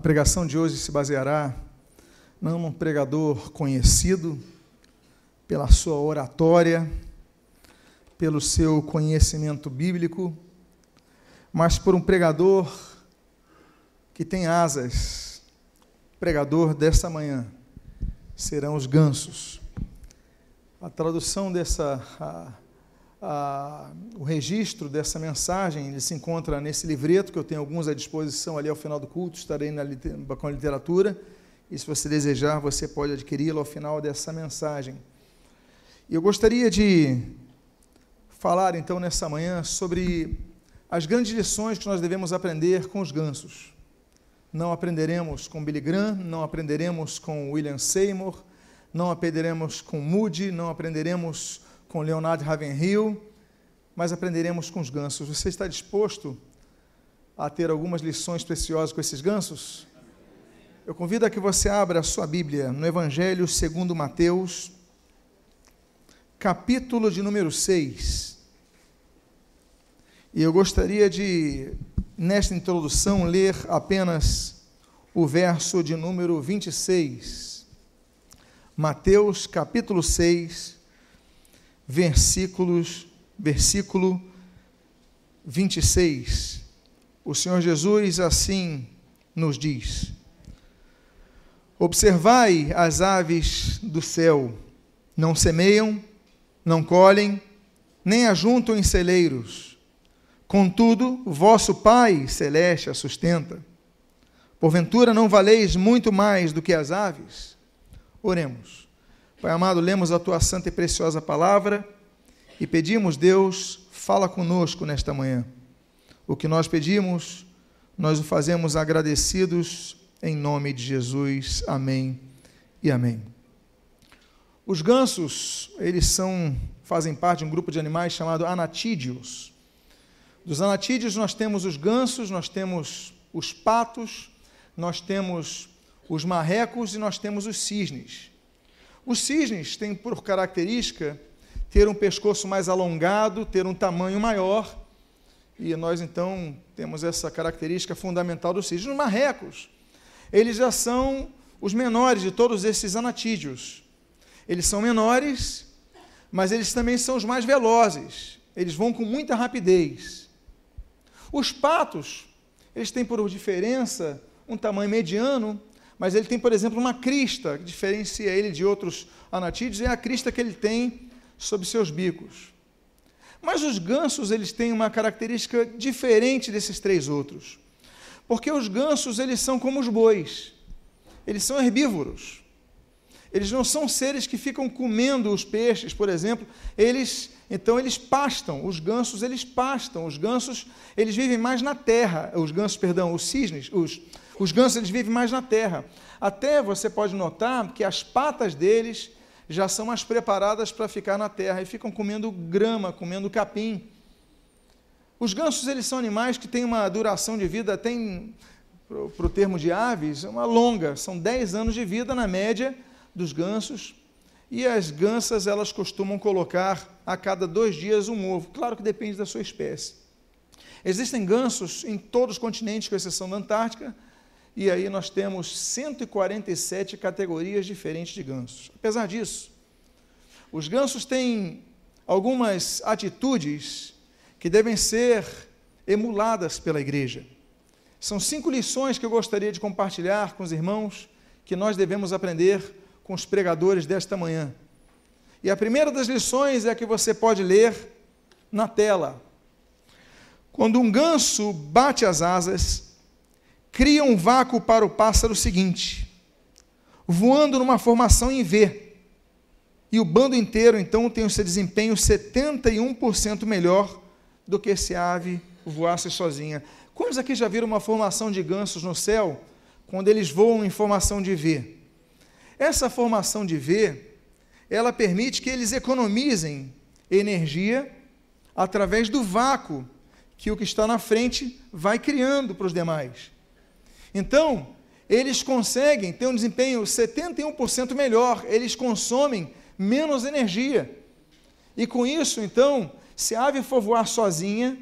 A pregação de hoje se baseará não num pregador conhecido pela sua oratória, pelo seu conhecimento bíblico, mas por um pregador que tem asas. Pregador dessa manhã serão os gansos. A tradução dessa, o registro dessa mensagem, ele se encontra nesse livreto, que eu tenho alguns à disposição ali ao final do culto, estarei na, com a literatura, e se você desejar, você pode adquiri-lo ao final dessa mensagem. E eu gostaria de falar então nessa manhã sobre as grandes lições que nós devemos aprender com os gansos. Não aprenderemos com Billy Graham, não aprenderemos com William Seymour, não aprenderemos com Moody, não aprenderemos com Leonard Ravenhill, mas aprenderemos com os gansos. Você está disposto a ter algumas lições preciosas com esses gansos? Eu convido a que você abra a sua Bíblia no Evangelho segundo Mateus, capítulo de número 6. E eu gostaria de, nesta introdução, ler apenas o verso de número 26. Mateus, capítulo 6, versículos, versículo 26. O Senhor Jesus assim nos diz: Observai as aves do céu, não semeiam, não colhem, nem ajuntam em celeiros. Contudo, vosso Pai celeste a sustenta. Porventura não valeis muito mais do que as aves? Oremos. Pai amado, lemos a tua santa e preciosa palavra e pedimos, Deus, fala conosco nesta manhã. O que nós pedimos, nós o fazemos agradecidos em nome de Jesus. Amém e amém. Os gansos, eles são fazem parte de um grupo de animais chamado anatídeos. Dos anatídeos nós temos os gansos, nós temos os patos, nós temos os marrecos e nós temos os cisnes. Os cisnes têm por característica ter um pescoço mais alongado, ter um tamanho maior, e nós então temos essa característica fundamental dos cisnes. Os marrecos, eles já são os menores de todos esses anatídeos. Eles são menores, mas eles também são os mais velozes. Eles vão com muita rapidez. Os patos, eles têm por diferença um tamanho mediano, mas ele tem, por exemplo, uma crista que diferencia ele de outros anatídeos, é a crista que ele tem sobre seus bicos. Mas os gansos, eles têm uma característica diferente desses três outros. Porque os gansos, eles são como os bois. Eles são herbívoros. Eles não são seres que ficam comendo os peixes, por exemplo. Eles, então, eles pastam. Os gansos, eles pastam. Os gansos, eles vivem mais na terra. Os gansos, perdão, os cisnes, os, os gansos eles vivem mais na terra. Até você pode notar que as patas deles já são mais preparadas para ficar na terra e ficam comendo grama, comendo capim. Os gansos eles são animais que têm uma duração de vida, tem para o termo de aves, uma longa, são 10 anos de vida na média dos gansos. E as gansas elas costumam colocar a cada dois dias um ovo. Claro que depende da sua espécie. Existem gansos em todos os continentes, com exceção da Antártica, e aí nós temos 147 categorias diferentes de gansos. Apesar disso, os gansos têm algumas atitudes que devem ser emuladas pela igreja. São cinco lições que eu gostaria de compartilhar com os irmãos que nós devemos aprender com os pregadores desta manhã. E a primeira das lições é a que você pode ler na tela. Quando um ganso bate as asas, cria um vácuo para o pássaro seguinte, voando numa formação em V. E o bando inteiro, então, tem o seu desempenho 71% melhor do que se a ave voasse sozinha. Quantos aqui já viram uma formação de gansos no céu, quando eles voam em formação de V? Essa formação de V, ela permite que eles economizem energia através do vácuo que o que está na frente vai criando para os demais. Então, eles conseguem ter um desempenho 71% melhor, eles consomem menos energia. E com isso, então, se a ave for voar sozinha,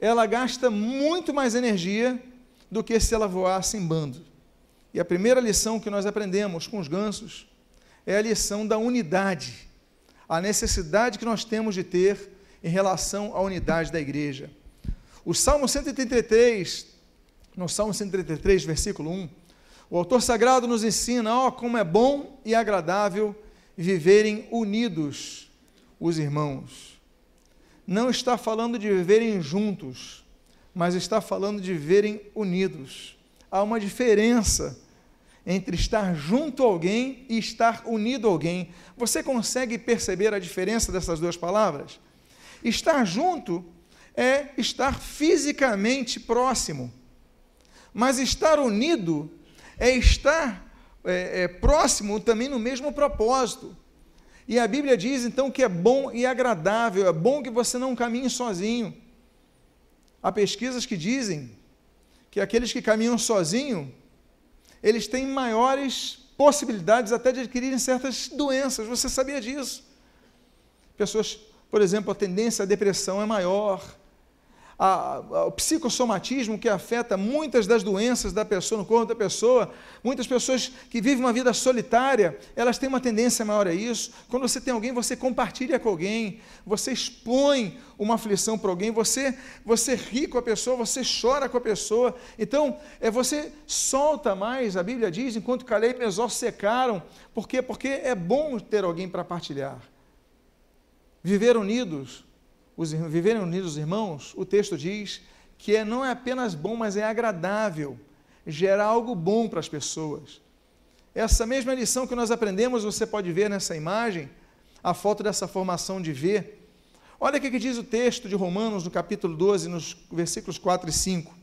ela gasta muito mais energia do que se ela voasse em bando. E a primeira lição que nós aprendemos com os gansos é a lição da unidade, a necessidade que nós temos de ter em relação à unidade da igreja. O Salmo 133, no Salmo 133, versículo 1, o autor sagrado nos ensina, ó, como é bom e agradável viverem unidos os irmãos. Não está falando de viverem juntos, mas está falando de viverem unidos. Há uma diferença entre estar junto a alguém e estar unido a alguém. Você consegue perceber a diferença dessas duas palavras? Estar junto é estar fisicamente próximo, mas estar unido é estar é, é, próximo também no mesmo propósito. E a Bíblia diz então que é bom e agradável, é bom que você não caminhe sozinho. Há pesquisas que dizem que aqueles que caminham sozinho eles têm maiores possibilidades até de adquirirem certas doenças. Você sabia disso? Pessoas, por exemplo, a tendência à depressão é maior, o psicossomatismo que afeta muitas das doenças da pessoa, no corpo da pessoa. Muitas pessoas que vivem uma vida solitária, elas têm uma tendência maior a isso. Quando você tem alguém, você compartilha com alguém, você expõe uma aflição para alguém, você, você ri com a pessoa, você chora com a pessoa. Então, é, você solta mais, a Bíblia diz, enquanto Caleb e Mesor secaram. Por quê? Porque é bom ter alguém para partilhar. Viver unidos os, viverem unidos os irmãos, o texto diz que é, não é apenas bom, mas é agradável, gera algo bom para as pessoas. Essa mesma lição que nós aprendemos, você pode ver nessa imagem, a foto dessa formação de ver. Olha o que diz o texto de Romanos, no capítulo 12, nos versículos 4 e 5.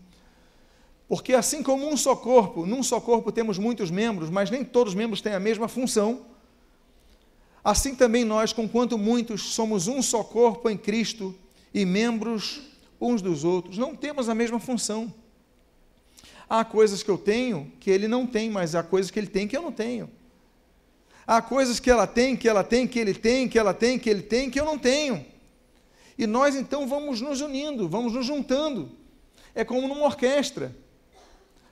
Porque assim como um só corpo, num só corpo temos muitos membros, mas nem todos os membros têm a mesma função, Assim também nós, conquanto muitos, somos um só corpo em Cristo e membros uns dos outros, não temos a mesma função. Há coisas que eu tenho que ele não tem, mas há coisas que ele tem que eu não tenho. Há coisas que ela tem, que ela tem, que ele tem, que ela tem, que ele tem, que eu não tenho. E nós então vamos nos unindo, vamos nos juntando. É como numa orquestra.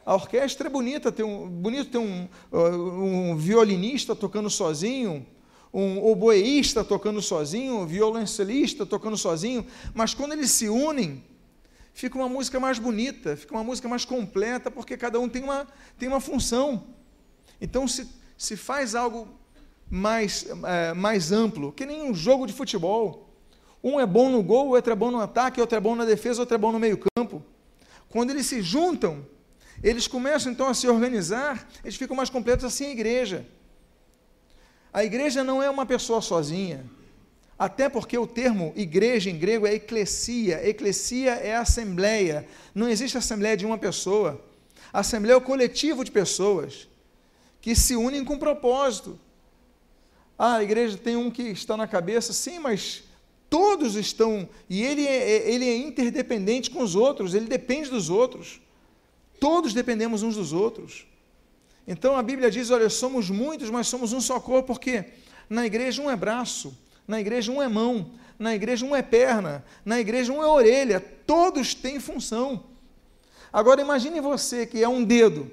A orquestra é bonita, tem um, bonito ter um, um violinista tocando sozinho, um oboeísta tocando sozinho, um violoncelista tocando sozinho, mas quando eles se unem, fica uma música mais bonita, fica uma música mais completa, porque cada um tem uma, tem uma função. Então se, se faz algo mais, é, mais amplo, que nem um jogo de futebol. Um é bom no gol, outro é bom no ataque, outro é bom na defesa, outro é bom no meio-campo. Quando eles se juntam, eles começam então a se organizar, eles ficam mais completos assim a igreja. A igreja não é uma pessoa sozinha. Até porque o termo igreja em grego é eclesia. Eclesia é assembleia. Não existe assembleia de uma pessoa. A assembleia é o coletivo de pessoas que se unem com propósito. Ah, a igreja tem um que está na cabeça, sim, mas todos estão. E ele é, é ele é interdependente com os outros, ele depende dos outros. Todos dependemos uns dos outros. Então a Bíblia diz: olha, somos muitos, mas somos um só corpo, porque na igreja um é braço, na igreja um é mão, na igreja um é perna, na igreja um é orelha, todos têm função. Agora imagine você que é um dedo.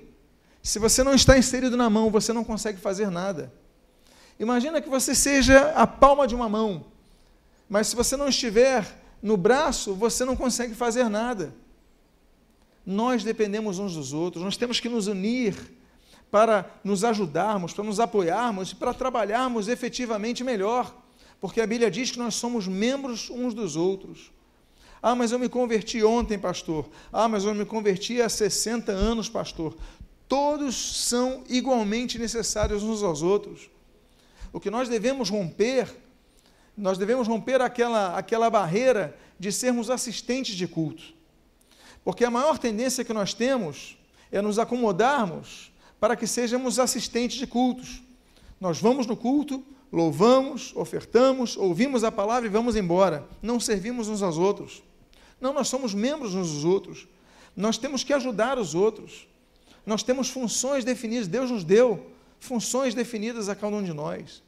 Se você não está inserido na mão, você não consegue fazer nada. Imagina que você seja a palma de uma mão, mas se você não estiver no braço, você não consegue fazer nada. Nós dependemos uns dos outros, nós temos que nos unir para nos ajudarmos, para nos apoiarmos, para trabalharmos efetivamente melhor, porque a Bíblia diz que nós somos membros uns dos outros. Ah, mas eu me converti ontem, pastor. Ah, mas eu me converti há 60 anos, pastor. Todos são igualmente necessários uns aos outros. O que nós devemos romper, nós devemos romper aquela, aquela barreira de sermos assistentes de culto. Porque a maior tendência que nós temos é nos acomodarmos para que sejamos assistentes de cultos. Nós vamos no culto, louvamos, ofertamos, ouvimos a palavra e vamos embora. Não servimos uns aos outros. Não, nós somos membros uns dos outros. Nós temos que ajudar os outros. Nós temos funções definidas, Deus nos deu funções definidas a cada um de nós.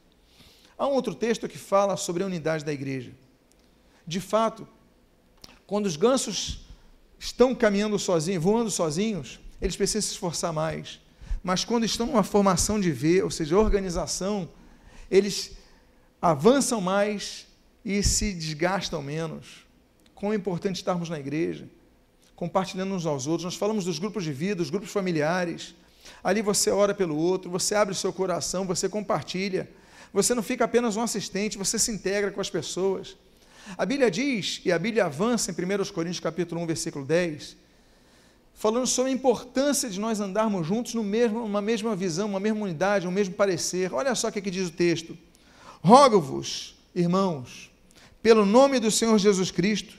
Há um outro texto que fala sobre a unidade da igreja. De fato, quando os gansos estão caminhando sozinhos, voando sozinhos, eles precisam se esforçar mais mas quando estão numa formação de ver, ou seja, organização, eles avançam mais e se desgastam menos. Como é importante estarmos na igreja, compartilhando uns aos outros. Nós falamos dos grupos de vida, dos grupos familiares. Ali você ora pelo outro, você abre o seu coração, você compartilha. Você não fica apenas um assistente, você se integra com as pessoas. A Bíblia diz, e a Bíblia avança em 1 Coríntios capítulo 1, versículo 10, falando sobre a importância de nós andarmos juntos no mesmo, uma mesma visão, uma mesma unidade, um mesmo parecer. Olha só o que, que diz o texto. Rogo-vos, irmãos, pelo nome do Senhor Jesus Cristo,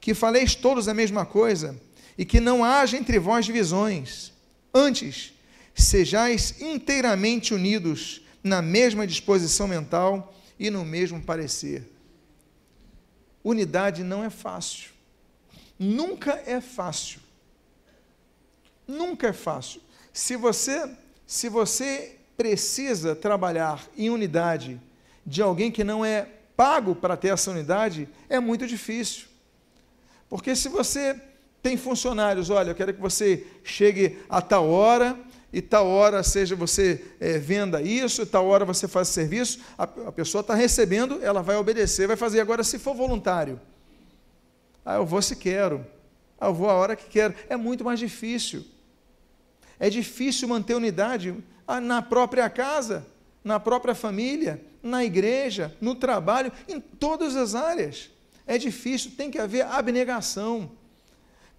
que faleis todos a mesma coisa e que não haja entre vós divisões. Antes, sejais inteiramente unidos na mesma disposição mental e no mesmo parecer. Unidade não é fácil. Nunca é fácil. Nunca é fácil. Se você, se você precisa trabalhar em unidade de alguém que não é pago para ter essa unidade, é muito difícil. Porque se você tem funcionários, olha, eu quero que você chegue a tal hora, e tal hora seja você é, venda isso, tal hora você faz serviço, a, a pessoa está recebendo, ela vai obedecer, vai fazer. Agora, se for voluntário, ah, eu vou se quero, ah, eu vou a hora que quero, é muito mais difícil. É difícil manter unidade ah, na própria casa, na própria família, na igreja, no trabalho, em todas as áreas. É difícil, tem que haver abnegação,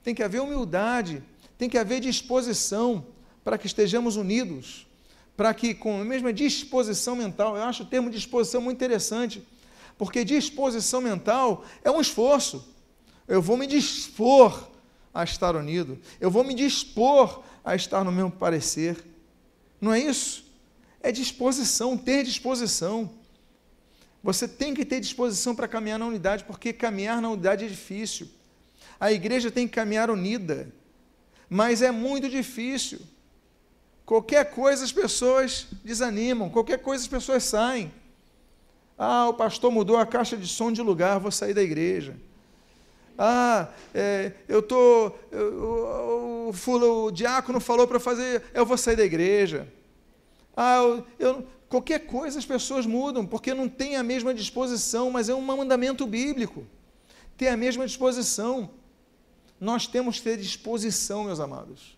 tem que haver humildade, tem que haver disposição para que estejamos unidos, para que, com a mesma disposição mental, eu acho o termo disposição muito interessante, porque disposição mental é um esforço. Eu vou me dispor a estar unido, eu vou me dispor a estar no mesmo parecer. Não é isso? É disposição, ter disposição. Você tem que ter disposição para caminhar na unidade, porque caminhar na unidade é difícil. A igreja tem que caminhar unida, mas é muito difícil. Qualquer coisa as pessoas desanimam, qualquer coisa as pessoas saem. Ah, o pastor mudou a caixa de som de lugar, vou sair da igreja. Ah, é, eu tô, eu, o, o, o diácono falou para fazer, eu vou sair da igreja. Ah, eu, eu, Qualquer coisa as pessoas mudam, porque não tem a mesma disposição, mas é um mandamento bíblico. Ter a mesma disposição. Nós temos que ter disposição, meus amados,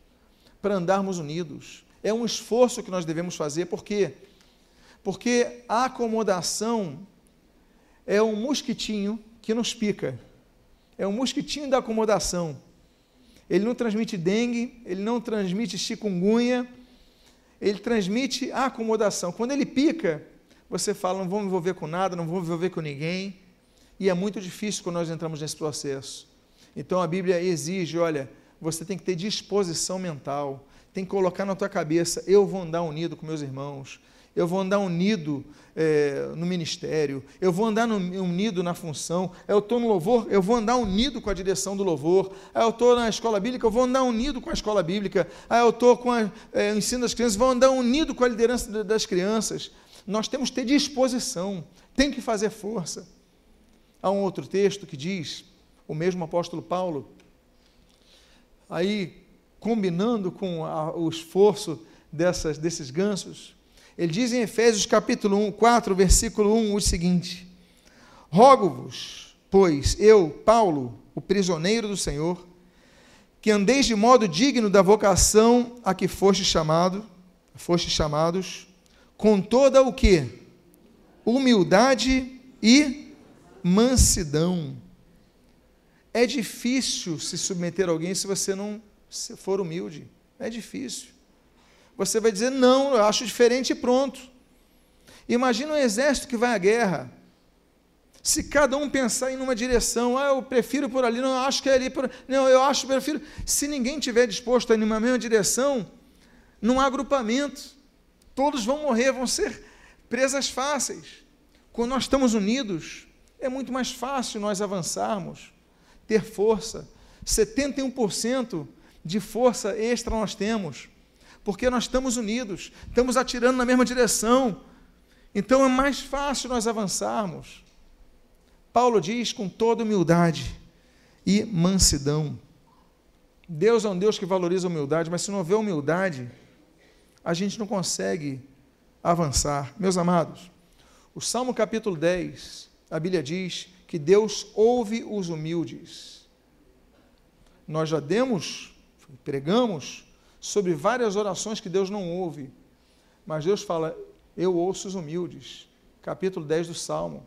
para andarmos unidos. É um esforço que nós devemos fazer, por quê? Porque a acomodação é um mosquitinho que nos pica. É um mosquitinho da acomodação. Ele não transmite dengue, ele não transmite chikungunya, ele transmite a acomodação. Quando ele pica, você fala, não vou me envolver com nada, não vou me envolver com ninguém. E é muito difícil quando nós entramos nesse processo. Então a Bíblia exige, olha, você tem que ter disposição mental, tem que colocar na tua cabeça, eu vou andar unido com meus irmãos, eu vou andar unido é, no ministério, eu vou andar no, unido na função, eu estou no louvor, eu vou andar unido com a direção do louvor, aí eu estou na escola bíblica, eu vou andar unido com a escola bíblica, aí eu estou com a, é, ensino das crianças, vou andar unido com a liderança das crianças. Nós temos que ter disposição, tem que fazer força. Há um outro texto que diz, o mesmo apóstolo Paulo, aí combinando com a, o esforço dessas, desses gansos, ele diz em Efésios capítulo 1, 4, versículo 1 o seguinte: Rogo-vos, pois eu, Paulo, o prisioneiro do Senhor, que andeis de modo digno da vocação a que foste chamado, foste chamados, com toda o que? Humildade e mansidão. É difícil se submeter a alguém se você não for humilde. É difícil. Você vai dizer, não, eu acho diferente e pronto. Imagina um exército que vai à guerra. Se cada um pensar em uma direção, ah, eu prefiro por ali, não, eu acho que é ali, por... não, eu acho, prefiro. Se ninguém tiver disposto a ir numa mesma direção, não há agrupamento. Todos vão morrer, vão ser presas fáceis. Quando nós estamos unidos, é muito mais fácil nós avançarmos, ter força. 71% de força extra nós temos porque nós estamos unidos, estamos atirando na mesma direção. Então é mais fácil nós avançarmos. Paulo diz com toda humildade e mansidão. Deus é um Deus que valoriza a humildade, mas se não houver humildade, a gente não consegue avançar. Meus amados, o Salmo capítulo 10, a Bíblia diz que Deus ouve os humildes. Nós já demos, pregamos sobre várias orações que Deus não ouve, mas Deus fala: Eu ouço os humildes. Capítulo 10 do Salmo.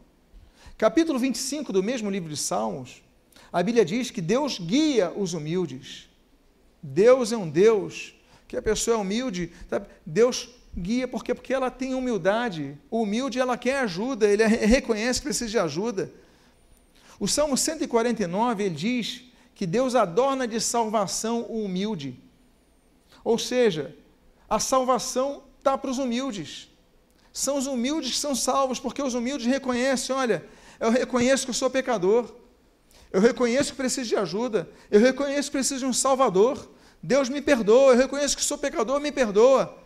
Capítulo 25 do mesmo livro de Salmos, a Bíblia diz que Deus guia os humildes. Deus é um Deus que a pessoa é humilde? Deus guia porque porque ela tem humildade. O humilde ela quer ajuda, ele reconhece que precisa de ajuda. O Salmo 149 ele diz que Deus adorna de salvação o humilde. Ou seja, a salvação está para os humildes. São os humildes que são salvos, porque os humildes reconhecem: olha, eu reconheço que eu sou pecador, eu reconheço que preciso de ajuda, eu reconheço que preciso de um Salvador. Deus me perdoa, eu reconheço que sou pecador, me perdoa.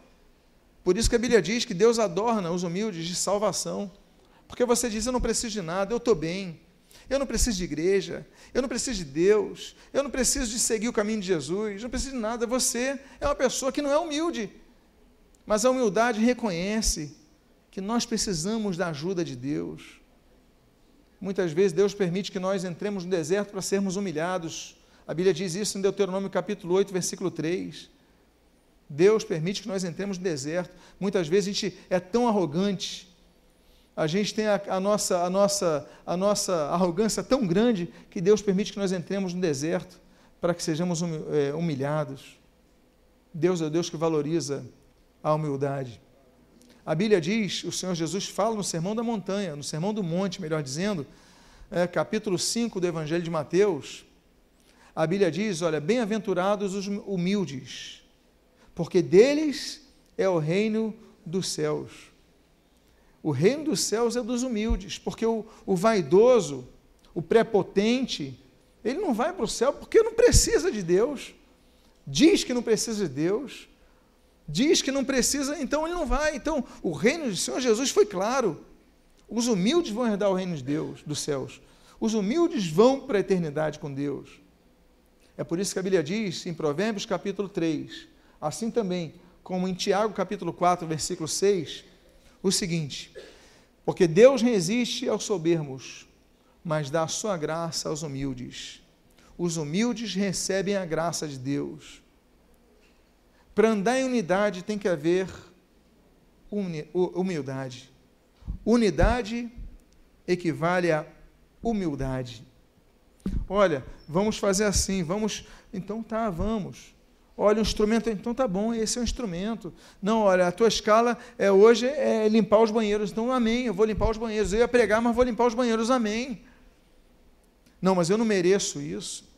Por isso que a Bíblia diz que Deus adorna os humildes de salvação. Porque você diz: Eu não preciso de nada, eu estou bem. Eu não preciso de igreja, eu não preciso de Deus, eu não preciso de seguir o caminho de Jesus, eu não preciso de nada. Você é uma pessoa que não é humilde. Mas a humildade reconhece que nós precisamos da ajuda de Deus. Muitas vezes Deus permite que nós entremos no deserto para sermos humilhados. A Bíblia diz isso em Deuteronômio capítulo 8, versículo 3. Deus permite que nós entremos no deserto. Muitas vezes a gente é tão arrogante, a gente tem a, a, nossa, a, nossa, a nossa arrogância tão grande que Deus permite que nós entremos no deserto para que sejamos é, humilhados. Deus é Deus que valoriza a humildade. A Bíblia diz, o Senhor Jesus fala no Sermão da Montanha, no Sermão do Monte, melhor dizendo, é, capítulo 5 do Evangelho de Mateus, a Bíblia diz: olha, bem-aventurados os humildes, porque deles é o reino dos céus. O reino dos céus é dos humildes, porque o, o vaidoso, o prepotente, ele não vai para o céu porque não precisa de Deus, diz que não precisa de Deus, diz que não precisa, então ele não vai. Então, o reino do Senhor Jesus foi claro. Os humildes vão herdar o reino de Deus, dos céus. Os humildes vão para a eternidade com Deus. É por isso que a Bíblia diz em Provérbios capítulo 3, assim também como em Tiago capítulo 4, versículo 6, o seguinte: Porque Deus resiste aos soberbos, mas dá a sua graça aos humildes. Os humildes recebem a graça de Deus. Para andar em unidade tem que haver humildade. Unidade equivale a humildade. Olha, vamos fazer assim, vamos. Então tá, vamos. Olha, o instrumento, então tá bom, esse é o instrumento. Não, olha, a tua escala é hoje é limpar os banheiros. Então, amém, eu vou limpar os banheiros. Eu ia pregar, mas vou limpar os banheiros, amém. Não, mas eu não mereço isso.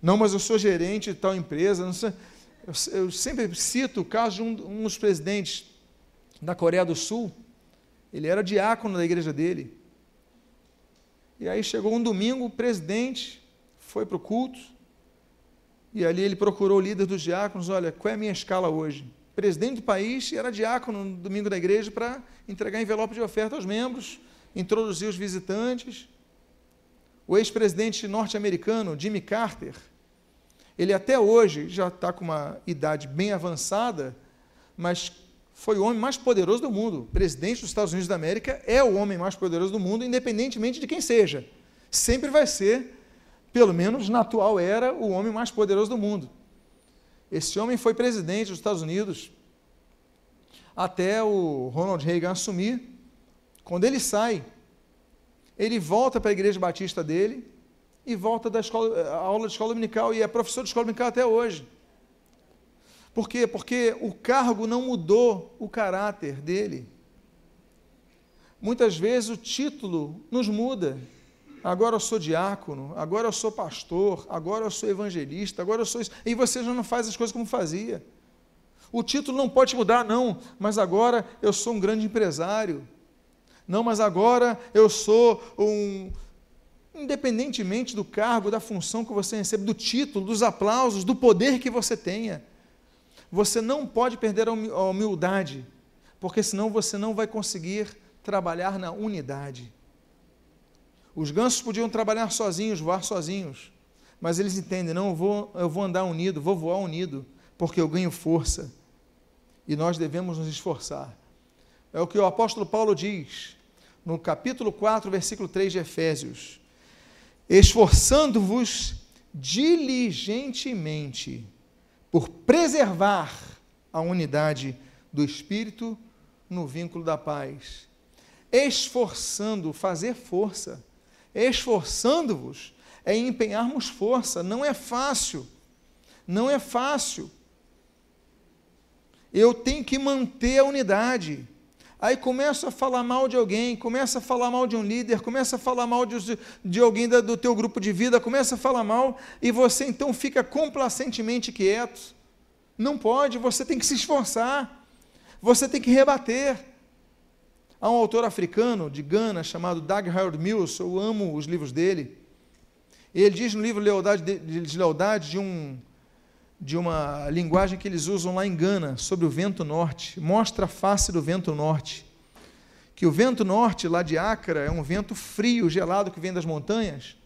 Não, mas eu sou gerente de tal empresa. Sei. Eu, eu sempre cito o caso de um, um dos presidentes da Coreia do Sul. Ele era diácono da igreja dele. E aí chegou um domingo, o presidente foi para o culto, e ali ele procurou o líder dos diáconos: olha, qual é a minha escala hoje? Presidente do país e era diácono no domingo da igreja para entregar envelope de oferta aos membros, introduzir os visitantes. O ex-presidente norte-americano, Jimmy Carter, ele até hoje já está com uma idade bem avançada, mas foi o homem mais poderoso do mundo. Presidente dos Estados Unidos da América é o homem mais poderoso do mundo, independentemente de quem seja. Sempre vai ser, pelo menos na atual era, o homem mais poderoso do mundo. Esse homem foi presidente dos Estados Unidos até o Ronald Reagan assumir. Quando ele sai, ele volta para a igreja batista dele, e volta da escola, a aula de escola dominical e é professor de escola dominical até hoje. Por quê? Porque o cargo não mudou o caráter dele. Muitas vezes o título nos muda. Agora eu sou diácono, agora eu sou pastor, agora eu sou evangelista, agora eu sou isso. E você já não faz as coisas como fazia. O título não pode mudar, não, mas agora eu sou um grande empresário. Não, mas agora eu sou um independentemente do cargo, da função que você recebe, do título, dos aplausos, do poder que você tenha. Você não pode perder a humildade, porque senão você não vai conseguir trabalhar na unidade. Os gansos podiam trabalhar sozinhos, voar sozinhos, mas eles entendem: não, eu vou, eu vou andar unido, vou voar unido, porque eu ganho força. e nós devemos nos esforçar. É o que o apóstolo Paulo diz no capítulo 4, versículo 3 de Efésios: esforçando-vos diligentemente por preservar a unidade do espírito no vínculo da paz. Esforçando, fazer força. Esforçando-vos é empenharmos força. Não é fácil. Não é fácil. Eu tenho que manter a unidade. Aí começa a falar mal de alguém, começa a falar mal de um líder, começa a falar mal de, de alguém da, do teu grupo de vida, começa a falar mal, e você então fica complacentemente quieto. Não pode, você tem que se esforçar, você tem que rebater. Há um autor africano de Gana chamado Doug Harold Mills, eu amo os livros dele. Ele diz no livro Lealdade de, de Lealdade de um de uma linguagem que eles usam lá em Gana, sobre o vento norte, mostra a face do vento norte. Que o vento norte, lá de Acre, é um vento frio, gelado, que vem das montanhas.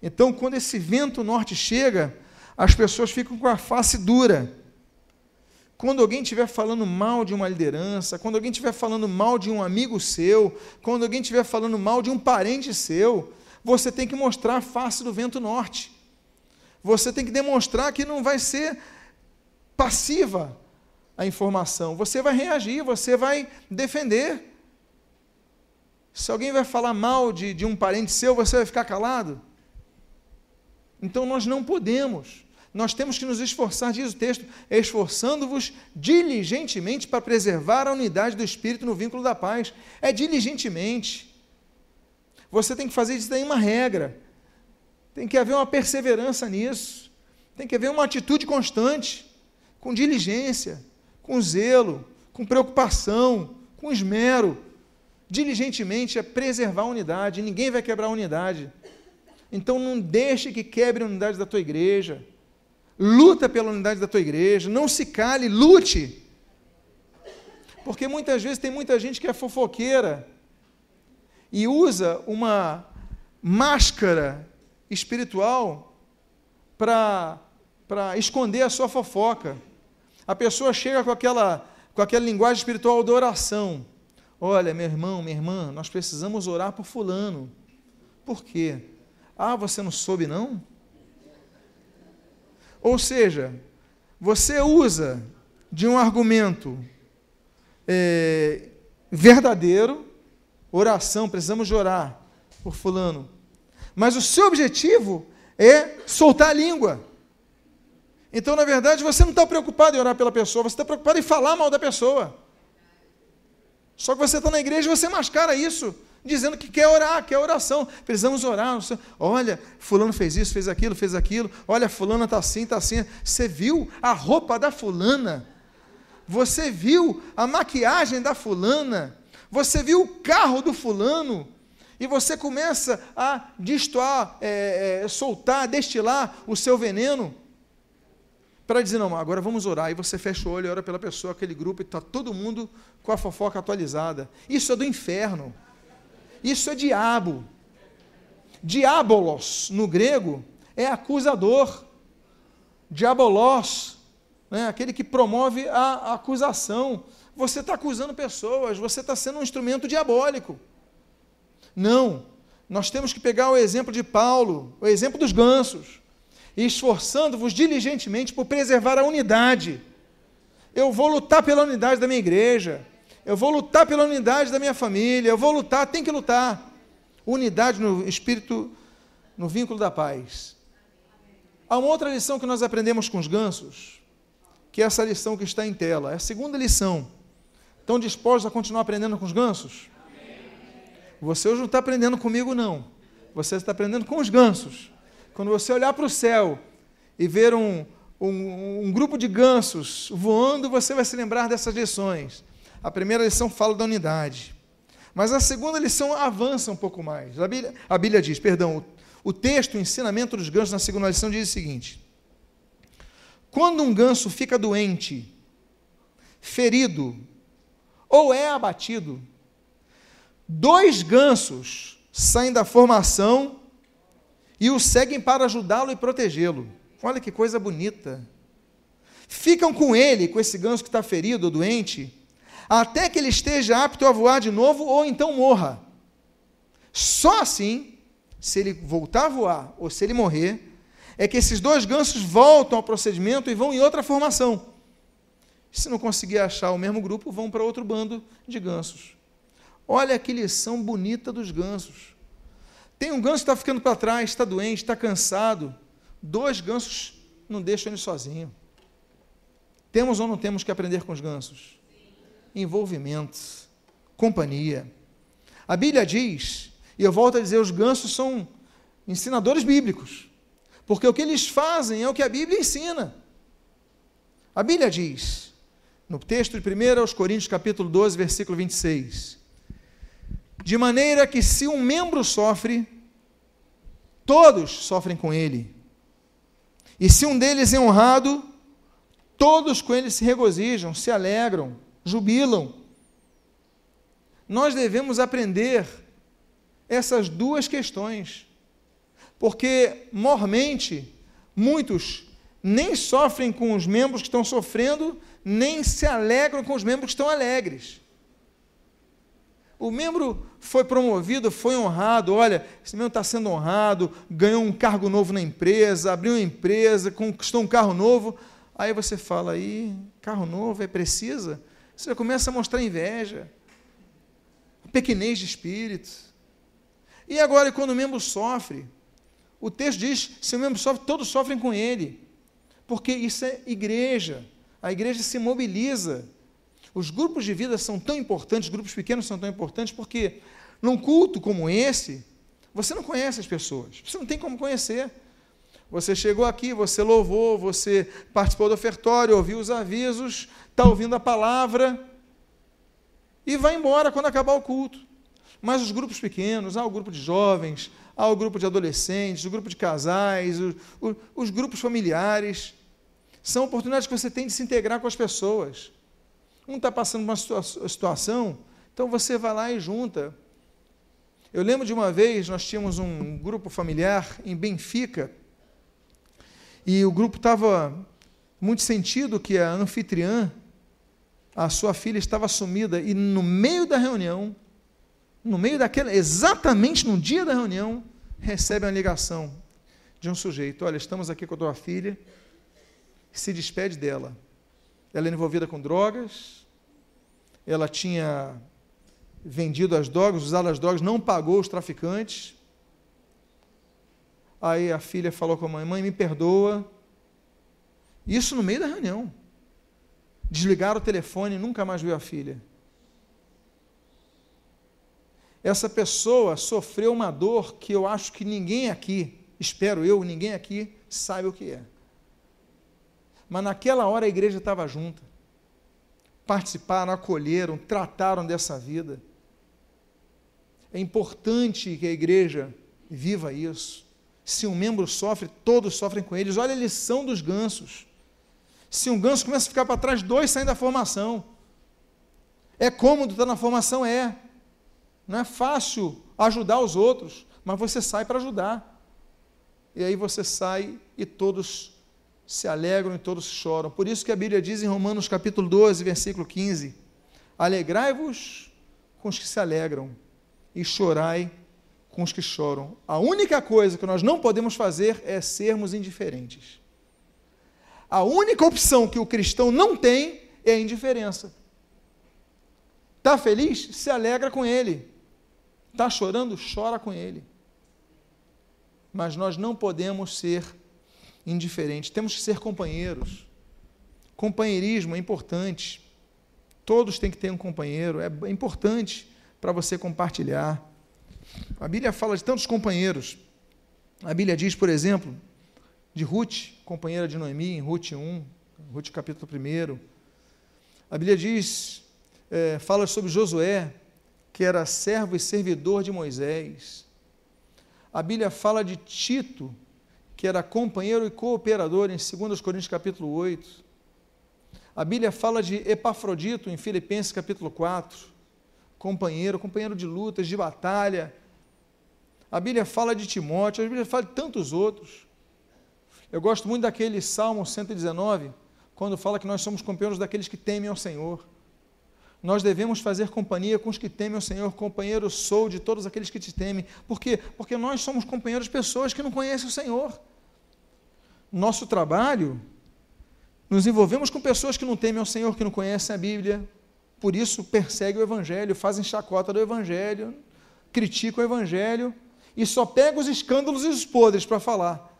Então, quando esse vento norte chega, as pessoas ficam com a face dura. Quando alguém estiver falando mal de uma liderança, quando alguém estiver falando mal de um amigo seu, quando alguém estiver falando mal de um parente seu, você tem que mostrar a face do vento norte você tem que demonstrar que não vai ser passiva a informação. Você vai reagir, você vai defender. Se alguém vai falar mal de, de um parente seu, você vai ficar calado? Então nós não podemos. Nós temos que nos esforçar, diz o texto, esforçando-vos diligentemente para preservar a unidade do Espírito no vínculo da paz. É diligentemente. Você tem que fazer isso daí uma regra. Tem que haver uma perseverança nisso. Tem que haver uma atitude constante, com diligência, com zelo, com preocupação, com esmero. Diligentemente é preservar a unidade. Ninguém vai quebrar a unidade. Então não deixe que quebre a unidade da tua igreja. Luta pela unidade da tua igreja. Não se cale, lute. Porque muitas vezes tem muita gente que é fofoqueira e usa uma máscara espiritual para esconder a sua fofoca. A pessoa chega com aquela, com aquela linguagem espiritual da oração. Olha, meu irmão, minha irmã, nós precisamos orar por fulano. Por quê? Ah, você não soube não? Ou seja, você usa de um argumento é, verdadeiro, oração, precisamos orar por fulano. Mas o seu objetivo é soltar a língua. Então, na verdade, você não está preocupado em orar pela pessoa, você está preocupado em falar mal da pessoa. Só que você está na igreja e você mascara isso, dizendo que quer orar, quer oração. Precisamos orar. Olha, fulano fez isso, fez aquilo, fez aquilo. Olha, fulana está assim, está assim. Você viu a roupa da fulana? Você viu a maquiagem da fulana? Você viu o carro do fulano? e você começa a destoar, é, é, soltar, destilar o seu veneno, para dizer, não, agora vamos orar. E você fecha o olho ora pela pessoa, aquele grupo, e está todo mundo com a fofoca atualizada. Isso é do inferno. Isso é diabo. Diabolos, no grego, é acusador. Diabolos, né, aquele que promove a acusação. Você está acusando pessoas, você está sendo um instrumento diabólico. Não. Nós temos que pegar o exemplo de Paulo, o exemplo dos gansos, e esforçando-vos diligentemente por preservar a unidade. Eu vou lutar pela unidade da minha igreja, eu vou lutar pela unidade da minha família, eu vou lutar, tem que lutar. Unidade no espírito, no vínculo da paz. Há uma outra lição que nós aprendemos com os gansos, que é essa lição que está em tela. É a segunda lição. Estão dispostos a continuar aprendendo com os gansos? Você hoje não está aprendendo comigo, não. Você está aprendendo com os gansos. Quando você olhar para o céu e ver um, um, um, grupo de gansos voando, você vai se lembrar dessas lições. A primeira lição fala da unidade. Mas a segunda lição avança um pouco mais. A Bíblia, a Bíblia diz, perdão, o, o texto, o ensinamento dos gansos na segunda lição diz o seguinte: Quando um ganso fica doente, ferido ou é abatido, Dois gansos saem da formação e o seguem para ajudá-lo e protegê-lo. Olha que coisa bonita. ficam com ele, com esse ganso que está ferido ou doente, até que ele esteja apto a voar de novo ou então morra. Só assim, se ele voltar a voar ou se ele morrer, é que esses dois gansos voltam ao procedimento e vão em outra formação. Se não conseguir achar o mesmo grupo, vão para outro bando de gansos. Olha que lição bonita dos gansos. Tem um ganso que está ficando para trás, está doente, está cansado. Dois gansos não deixam ele sozinho. Temos ou não temos que aprender com os gansos? Envolvimento, companhia. A Bíblia diz, e eu volto a dizer, os gansos são ensinadores bíblicos, porque o que eles fazem é o que a Bíblia ensina. A Bíblia diz, no texto de 1 aos Coríntios, capítulo 12, versículo 26, de maneira que se um membro sofre, todos sofrem com ele. E se um deles é honrado, todos com ele se regozijam, se alegram, jubilam. Nós devemos aprender essas duas questões, porque mormente muitos nem sofrem com os membros que estão sofrendo, nem se alegram com os membros que estão alegres. O membro foi promovido, foi honrado. Olha, esse membro está sendo honrado, ganhou um cargo novo na empresa, abriu uma empresa, conquistou um carro novo. Aí você fala, aí, carro novo, é precisa? Você já começa a mostrar inveja, pequenez de espírito. E agora, quando o membro sofre, o texto diz: se o membro sofre, todos sofrem com ele, porque isso é igreja. A igreja se mobiliza os grupos de vida são tão importantes, grupos pequenos são tão importantes, porque num culto como esse, você não conhece as pessoas, você não tem como conhecer. Você chegou aqui, você louvou, você participou do ofertório, ouviu os avisos, está ouvindo a palavra e vai embora quando acabar o culto. Mas os grupos pequenos, há o grupo de jovens, há o grupo de adolescentes, o grupo de casais, o, o, os grupos familiares, são oportunidades que você tem de se integrar com as pessoas. Um está passando uma situação, então você vai lá e junta. Eu lembro de uma vez, nós tínhamos um grupo familiar em Benfica, e o grupo estava muito sentido que a anfitriã, a sua filha estava sumida, e no meio da reunião, no meio daquela, exatamente no dia da reunião, recebe uma ligação de um sujeito: Olha, estamos aqui com a tua filha, se despede dela. Ela é envolvida com drogas, ela tinha vendido as drogas, usado as drogas, não pagou os traficantes. Aí a filha falou com a mãe: Mãe, me perdoa. Isso no meio da reunião. Desligaram o telefone e nunca mais viu a filha. Essa pessoa sofreu uma dor que eu acho que ninguém aqui, espero eu, ninguém aqui, sabe o que é. Mas naquela hora a igreja estava junta. Participaram, acolheram, trataram dessa vida. É importante que a igreja viva isso. Se um membro sofre, todos sofrem com eles. Olha a lição dos gansos. Se um ganso começa a ficar para trás, dois saem da formação. É cômodo estar na formação? É. Não é fácil ajudar os outros, mas você sai para ajudar. E aí você sai e todos se alegram e todos choram. Por isso que a Bíblia diz em Romanos capítulo 12, versículo 15: Alegrai-vos com os que se alegram e chorai com os que choram. A única coisa que nós não podemos fazer é sermos indiferentes. A única opção que o cristão não tem é a indiferença. Está feliz? Se alegra com ele. Está chorando? Chora com ele. Mas nós não podemos ser indiferente. Temos que ser companheiros. Companheirismo é importante. Todos têm que ter um companheiro. É importante para você compartilhar. A Bíblia fala de tantos companheiros. A Bíblia diz, por exemplo, de Ruth, companheira de Noemi, em Ruth 1, Ruth capítulo 1. A Bíblia diz, é, fala sobre Josué, que era servo e servidor de Moisés. A Bíblia fala de Tito, que era companheiro e cooperador em 2 Coríntios capítulo 8. A Bíblia fala de Epafrodito em Filipenses capítulo 4, companheiro, companheiro de lutas, de batalha. A Bíblia fala de Timóteo, a Bíblia fala de tantos outros. Eu gosto muito daquele Salmo 119, quando fala que nós somos companheiros daqueles que temem ao Senhor. Nós devemos fazer companhia com os que temem ao Senhor. Companheiro sou de todos aqueles que te temem. Por quê? Porque nós somos companheiros de pessoas que não conhecem o Senhor. Nosso trabalho, nos envolvemos com pessoas que não temem ao Senhor, que não conhecem a Bíblia. Por isso perseguem o Evangelho, fazem chacota do Evangelho, criticam o Evangelho e só pegam os escândalos e os podres para falar.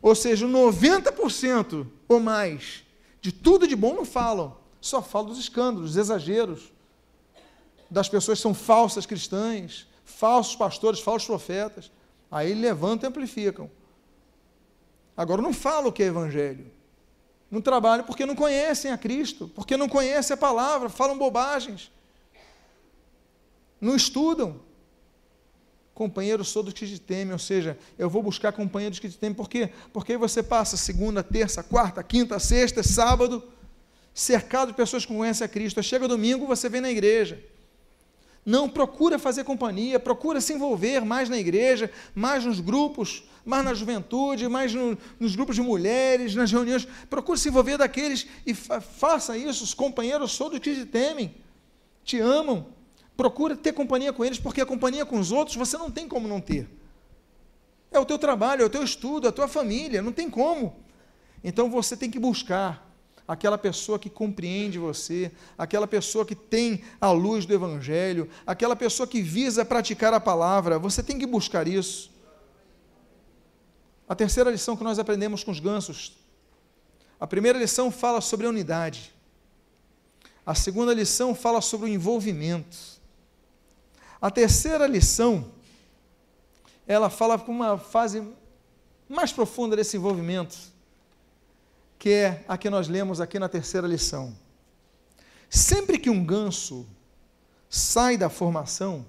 Ou seja, 90% ou mais de tudo de bom não falam, só falam dos escândalos, dos exageros, das pessoas que são falsas cristãs, falsos pastores, falsos profetas. Aí levantam e amplificam. Agora não falam o que é evangelho. Não trabalham porque não conhecem a Cristo, porque não conhecem a palavra, falam bobagens. Não estudam. Companheiros todos que te temem, ou seja, eu vou buscar companheiros que te temem, por quê? Porque você passa segunda, terça, quarta, quinta, sexta, sábado, cercado de pessoas que conhecem a Cristo. Chega domingo, você vem na igreja. Não, procura fazer companhia, procura se envolver mais na igreja, mais nos grupos, mais na juventude, mais no, nos grupos de mulheres, nas reuniões. Procura se envolver daqueles e fa faça isso. Os companheiros todos que te temem, te amam, Procura ter companhia com eles, porque a companhia com os outros você não tem como não ter. É o teu trabalho, é o teu estudo, é a tua família, não tem como. Então você tem que buscar aquela pessoa que compreende você, aquela pessoa que tem a luz do Evangelho, aquela pessoa que visa praticar a palavra. Você tem que buscar isso. A terceira lição que nós aprendemos com os gansos. A primeira lição fala sobre a unidade. A segunda lição fala sobre o envolvimento. A terceira lição, ela fala com uma fase mais profunda desse envolvimento, que é a que nós lemos aqui na terceira lição. Sempre que um ganso sai da formação,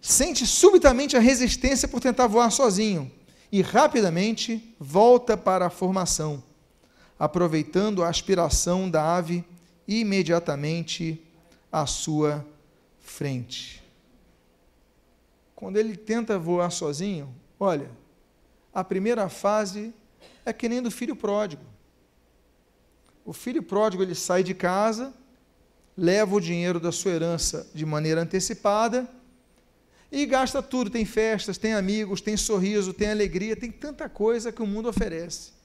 sente subitamente a resistência por tentar voar sozinho e rapidamente volta para a formação, aproveitando a aspiração da ave imediatamente à sua frente. Quando ele tenta voar sozinho, olha, a primeira fase é que nem do filho pródigo. O filho pródigo ele sai de casa, leva o dinheiro da sua herança de maneira antecipada e gasta tudo. Tem festas, tem amigos, tem sorriso, tem alegria, tem tanta coisa que o mundo oferece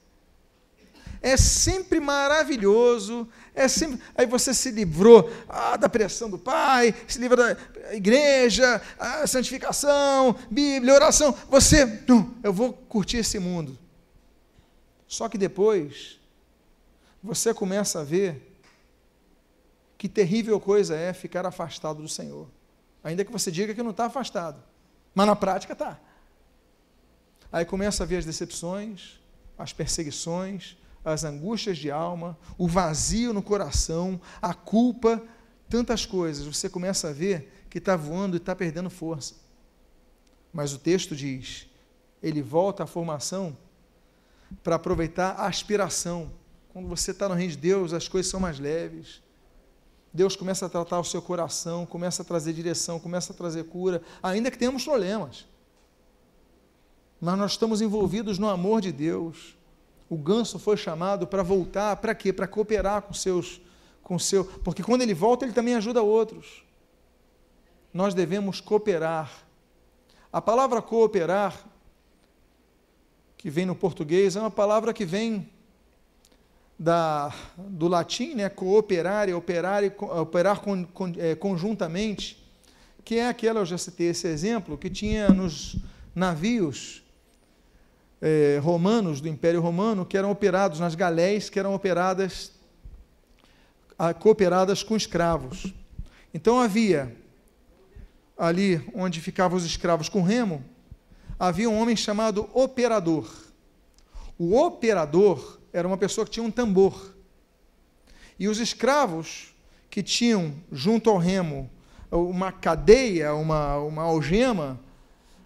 é sempre maravilhoso, é sempre. Aí você se livrou ah, da pressão do pai, se livra da igreja, santificação, Bíblia, oração. Você, eu vou curtir esse mundo. Só que depois, você começa a ver que terrível coisa é ficar afastado do Senhor. Ainda que você diga que não está afastado, mas na prática está. Aí começa a ver as decepções, as perseguições, as angústias de alma, o vazio no coração, a culpa, tantas coisas. Você começa a ver que está voando e está perdendo força. Mas o texto diz: ele volta à formação para aproveitar a aspiração. Quando você está no reino de Deus, as coisas são mais leves. Deus começa a tratar o seu coração, começa a trazer direção, começa a trazer cura, ainda que tenhamos problemas. Mas nós estamos envolvidos no amor de Deus o ganso foi chamado para voltar, para quê? Para cooperar com seus, com seu, porque quando ele volta ele também ajuda outros. Nós devemos cooperar. A palavra cooperar, que vem no português, é uma palavra que vem da, do latim, né, cooperar, operar, operar con, con, é, conjuntamente, que é aquela, eu já citei esse exemplo, que tinha nos navios eh, romanos do Império Romano que eram operados nas galés, que eram operadas, cooperadas com escravos. Então havia ali onde ficavam os escravos com remo, havia um homem chamado operador. O operador era uma pessoa que tinha um tambor. E os escravos que tinham junto ao remo uma cadeia, uma, uma algema,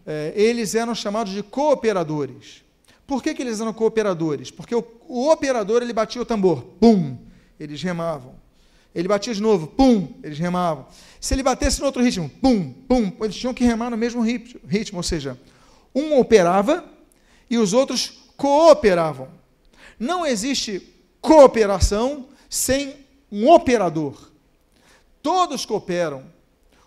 eh, eles eram chamados de cooperadores. Por que, que eles eram cooperadores? Porque o, o operador ele batia o tambor, pum, eles remavam. Ele batia de novo, pum, eles remavam. Se ele batesse no outro ritmo, pum, pum, eles tinham que remar no mesmo ritmo, ou seja, um operava e os outros cooperavam. Não existe cooperação sem um operador. Todos cooperam.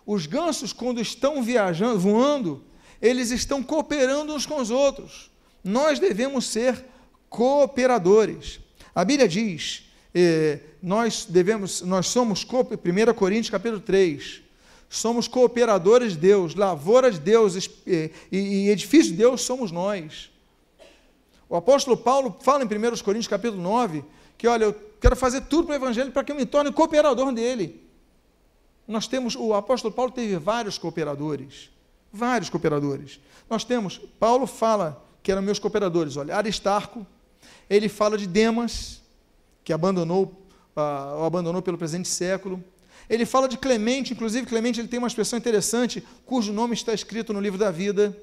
Os gansos, quando estão viajando, voando, eles estão cooperando uns com os outros. Nós devemos ser cooperadores. A Bíblia diz, eh, nós devemos, nós somos, 1 Coríntios capítulo 3, somos cooperadores de Deus, lavoura de Deus e, e edifício de Deus somos nós. O apóstolo Paulo fala em 1 Coríntios capítulo 9 que, olha, eu quero fazer tudo para o Evangelho para que eu me torne cooperador dele. Nós temos, o apóstolo Paulo teve vários cooperadores, vários cooperadores. Nós temos, Paulo fala que eram meus cooperadores, olha, Aristarco, ele fala de Demas, que abandonou, uh, o abandonou pelo presente século, ele fala de Clemente, inclusive Clemente ele tem uma expressão interessante, cujo nome está escrito no livro da vida.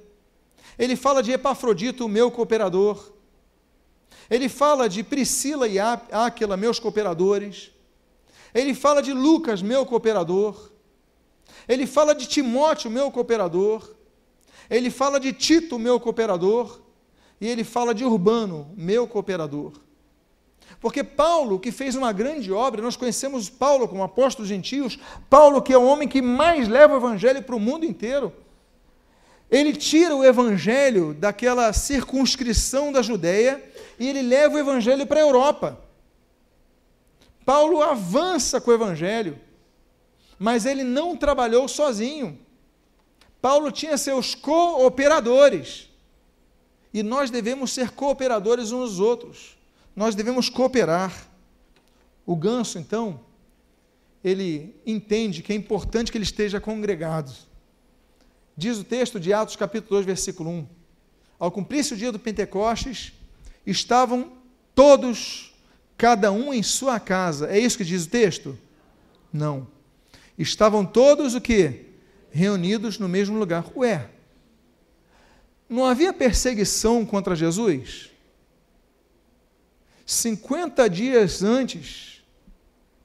Ele fala de Epafrodito, meu cooperador. Ele fala de Priscila e Áquila, meus cooperadores. Ele fala de Lucas, meu cooperador. Ele fala de Timóteo, meu cooperador. Ele fala de Tito, meu cooperador. E ele fala de Urbano, meu cooperador. Porque Paulo, que fez uma grande obra, nós conhecemos Paulo como apóstolo dos gentios, Paulo, que é o homem que mais leva o evangelho para o mundo inteiro. Ele tira o evangelho daquela circunscrição da Judéia e ele leva o evangelho para a Europa. Paulo avança com o evangelho, mas ele não trabalhou sozinho. Paulo tinha seus cooperadores. E nós devemos ser cooperadores uns dos outros nós devemos cooperar. O ganso, então, ele entende que é importante que ele esteja congregado. Diz o texto de Atos, capítulo 2, versículo 1. Ao cumprir-se o dia do Pentecostes, estavam todos, cada um em sua casa. É isso que diz o texto? Não. Estavam todos o quê? Reunidos no mesmo lugar. Ué, não havia perseguição contra Jesus? 50 dias antes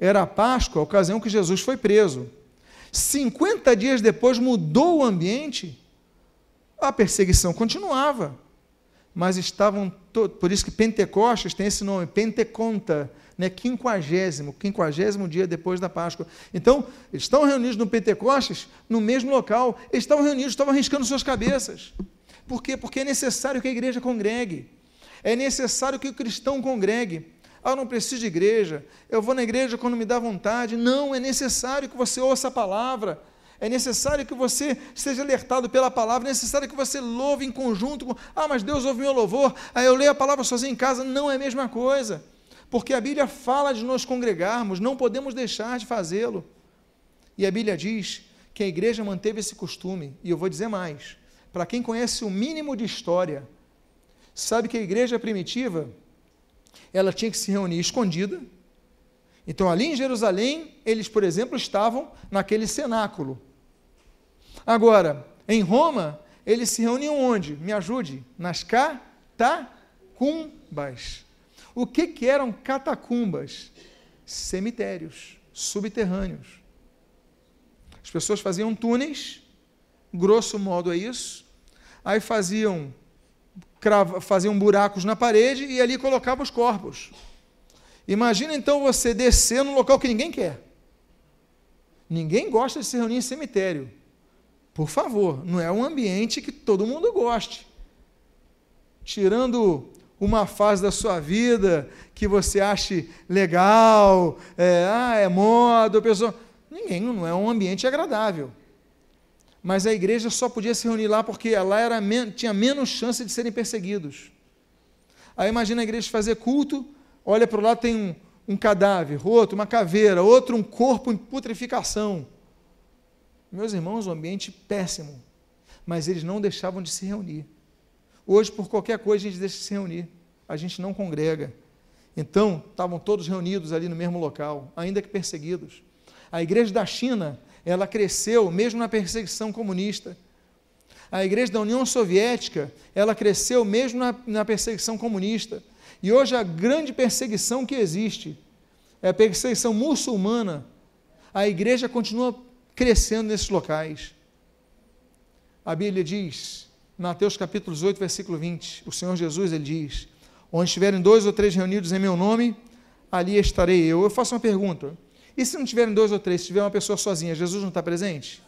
era a Páscoa, a ocasião que Jesus foi preso. 50 dias depois mudou o ambiente, a perseguição continuava. Mas estavam, por isso que Pentecostes tem esse nome, Penteconta, né, quinquagésimo, quinquagésimo dia depois da Páscoa. Então, eles estão reunidos no Pentecostes, no mesmo local, eles estavam reunidos, estavam arriscando suas cabeças. Por quê? Porque é necessário que a igreja congregue. É necessário que o cristão congregue. Ah, eu não preciso de igreja, eu vou na igreja quando me dá vontade. Não, é necessário que você ouça a palavra. É necessário que você seja alertado pela palavra, é necessário que você louve em conjunto com, ah, mas Deus ouve meu louvor, aí eu leio a palavra sozinho em casa, não é a mesma coisa. Porque a Bíblia fala de nos congregarmos, não podemos deixar de fazê-lo. E a Bíblia diz que a igreja manteve esse costume, e eu vou dizer mais, para quem conhece o mínimo de história, Sabe que a igreja primitiva, ela tinha que se reunir escondida. Então, ali em Jerusalém, eles, por exemplo, estavam naquele cenáculo. Agora, em Roma, eles se reuniam onde? Me ajude. Nas catacumbas. O que, que eram catacumbas? Cemitérios subterrâneos. As pessoas faziam túneis, grosso modo é isso, aí faziam crava, faziam buracos na parede e ali colocavam os corpos. Imagina então você descer num local que ninguém quer. Ninguém gosta de se reunir em cemitério. Por favor, não é um ambiente que todo mundo goste. Tirando uma fase da sua vida que você ache legal, é, ah, é moda, pessoa. Ninguém, não é um ambiente agradável mas a igreja só podia se reunir lá porque lá era, tinha menos chance de serem perseguidos. Aí imagina a igreja fazer culto, olha para lado, tem um, um cadáver, outro, uma caveira, outro, um corpo em putrificação. Meus irmãos, um ambiente péssimo. Mas eles não deixavam de se reunir. Hoje, por qualquer coisa, a gente deixa de se reunir. A gente não congrega. Então, estavam todos reunidos ali no mesmo local, ainda que perseguidos. A igreja da China ela cresceu mesmo na perseguição comunista. A igreja da União Soviética, ela cresceu mesmo na, na perseguição comunista. E hoje a grande perseguição que existe é a perseguição muçulmana. A igreja continua crescendo nesses locais. A Bíblia diz, Mateus capítulo 18, versículo 20, o Senhor Jesus ele diz: Onde estiverem dois ou três reunidos em meu nome, ali estarei eu. Eu faço uma pergunta. E se não tiverem dois ou três, se tiver uma pessoa sozinha, Jesus não está presente?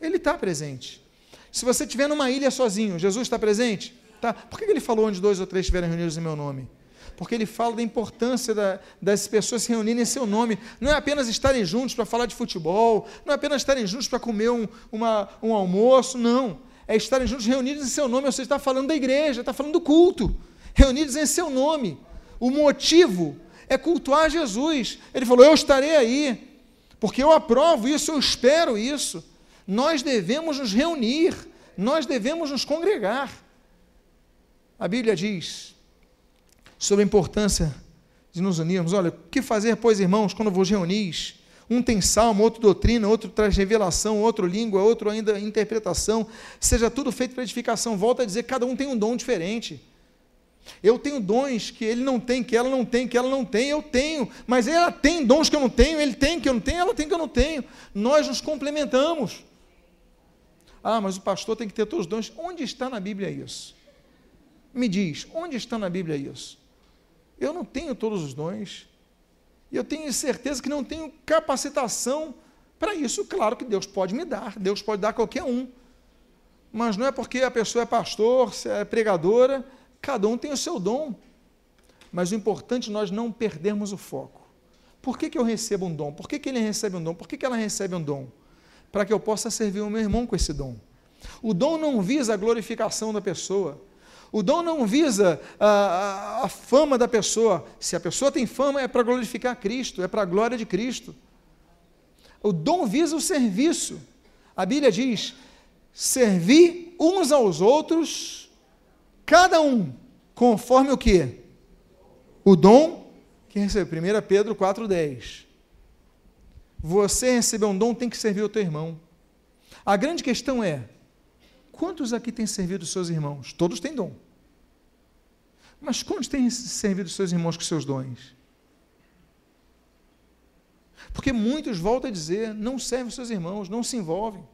Ele está presente. Se você estiver numa ilha sozinho, Jesus está presente? Tá. Por que ele falou onde dois ou três estiverem reunidos em meu nome? Porque ele fala da importância da, das pessoas se reunirem em seu nome. Não é apenas estarem juntos para falar de futebol, não é apenas estarem juntos para comer um, uma, um almoço, não. É estarem juntos reunidos em seu nome, ou seja, está falando da igreja, está falando do culto. Reunidos em seu nome. O motivo é cultuar Jesus. Ele falou: Eu estarei aí, porque eu aprovo isso, eu espero isso. Nós devemos nos reunir, nós devemos nos congregar. A Bíblia diz sobre a importância de nos unirmos. Olha, o que fazer, pois, irmãos, quando vos reunis? Um tem salmo, outro doutrina, outro traz revelação, outro língua, outro ainda interpretação. Seja tudo feito para edificação. Volta a dizer, cada um tem um dom diferente. Eu tenho dons que ele não tem, que ela não tem, que ela não tem, eu tenho. Mas ela tem dons que eu não tenho, ele tem que eu não tenho, ela tem que eu não tenho. Nós nos complementamos. Ah, mas o pastor tem que ter todos os dons. Onde está na Bíblia isso? Me diz, onde está na Bíblia isso? Eu não tenho todos os dons. E eu tenho certeza que não tenho capacitação para isso. Claro que Deus pode me dar, Deus pode dar a qualquer um. Mas não é porque a pessoa é pastor, é pregadora, Cada um tem o seu dom. Mas o importante é nós não perdermos o foco. Por que, que eu recebo um dom? Por que, que ele recebe um dom? Por que, que ela recebe um dom? Para que eu possa servir o meu irmão com esse dom. O dom não visa a glorificação da pessoa. O dom não visa a, a, a fama da pessoa. Se a pessoa tem fama, é para glorificar Cristo, é para a glória de Cristo. O dom visa o serviço. A Bíblia diz: servir uns aos outros Cada um, conforme o que? O dom que recebeu. 1 Pedro 4,10. Você recebeu um dom, tem que servir o teu irmão. A grande questão é: quantos aqui têm servido os seus irmãos? Todos têm dom. Mas quantos têm servido os seus irmãos com seus dons? Porque muitos, voltam a dizer, não servem os seus irmãos, não se envolvem.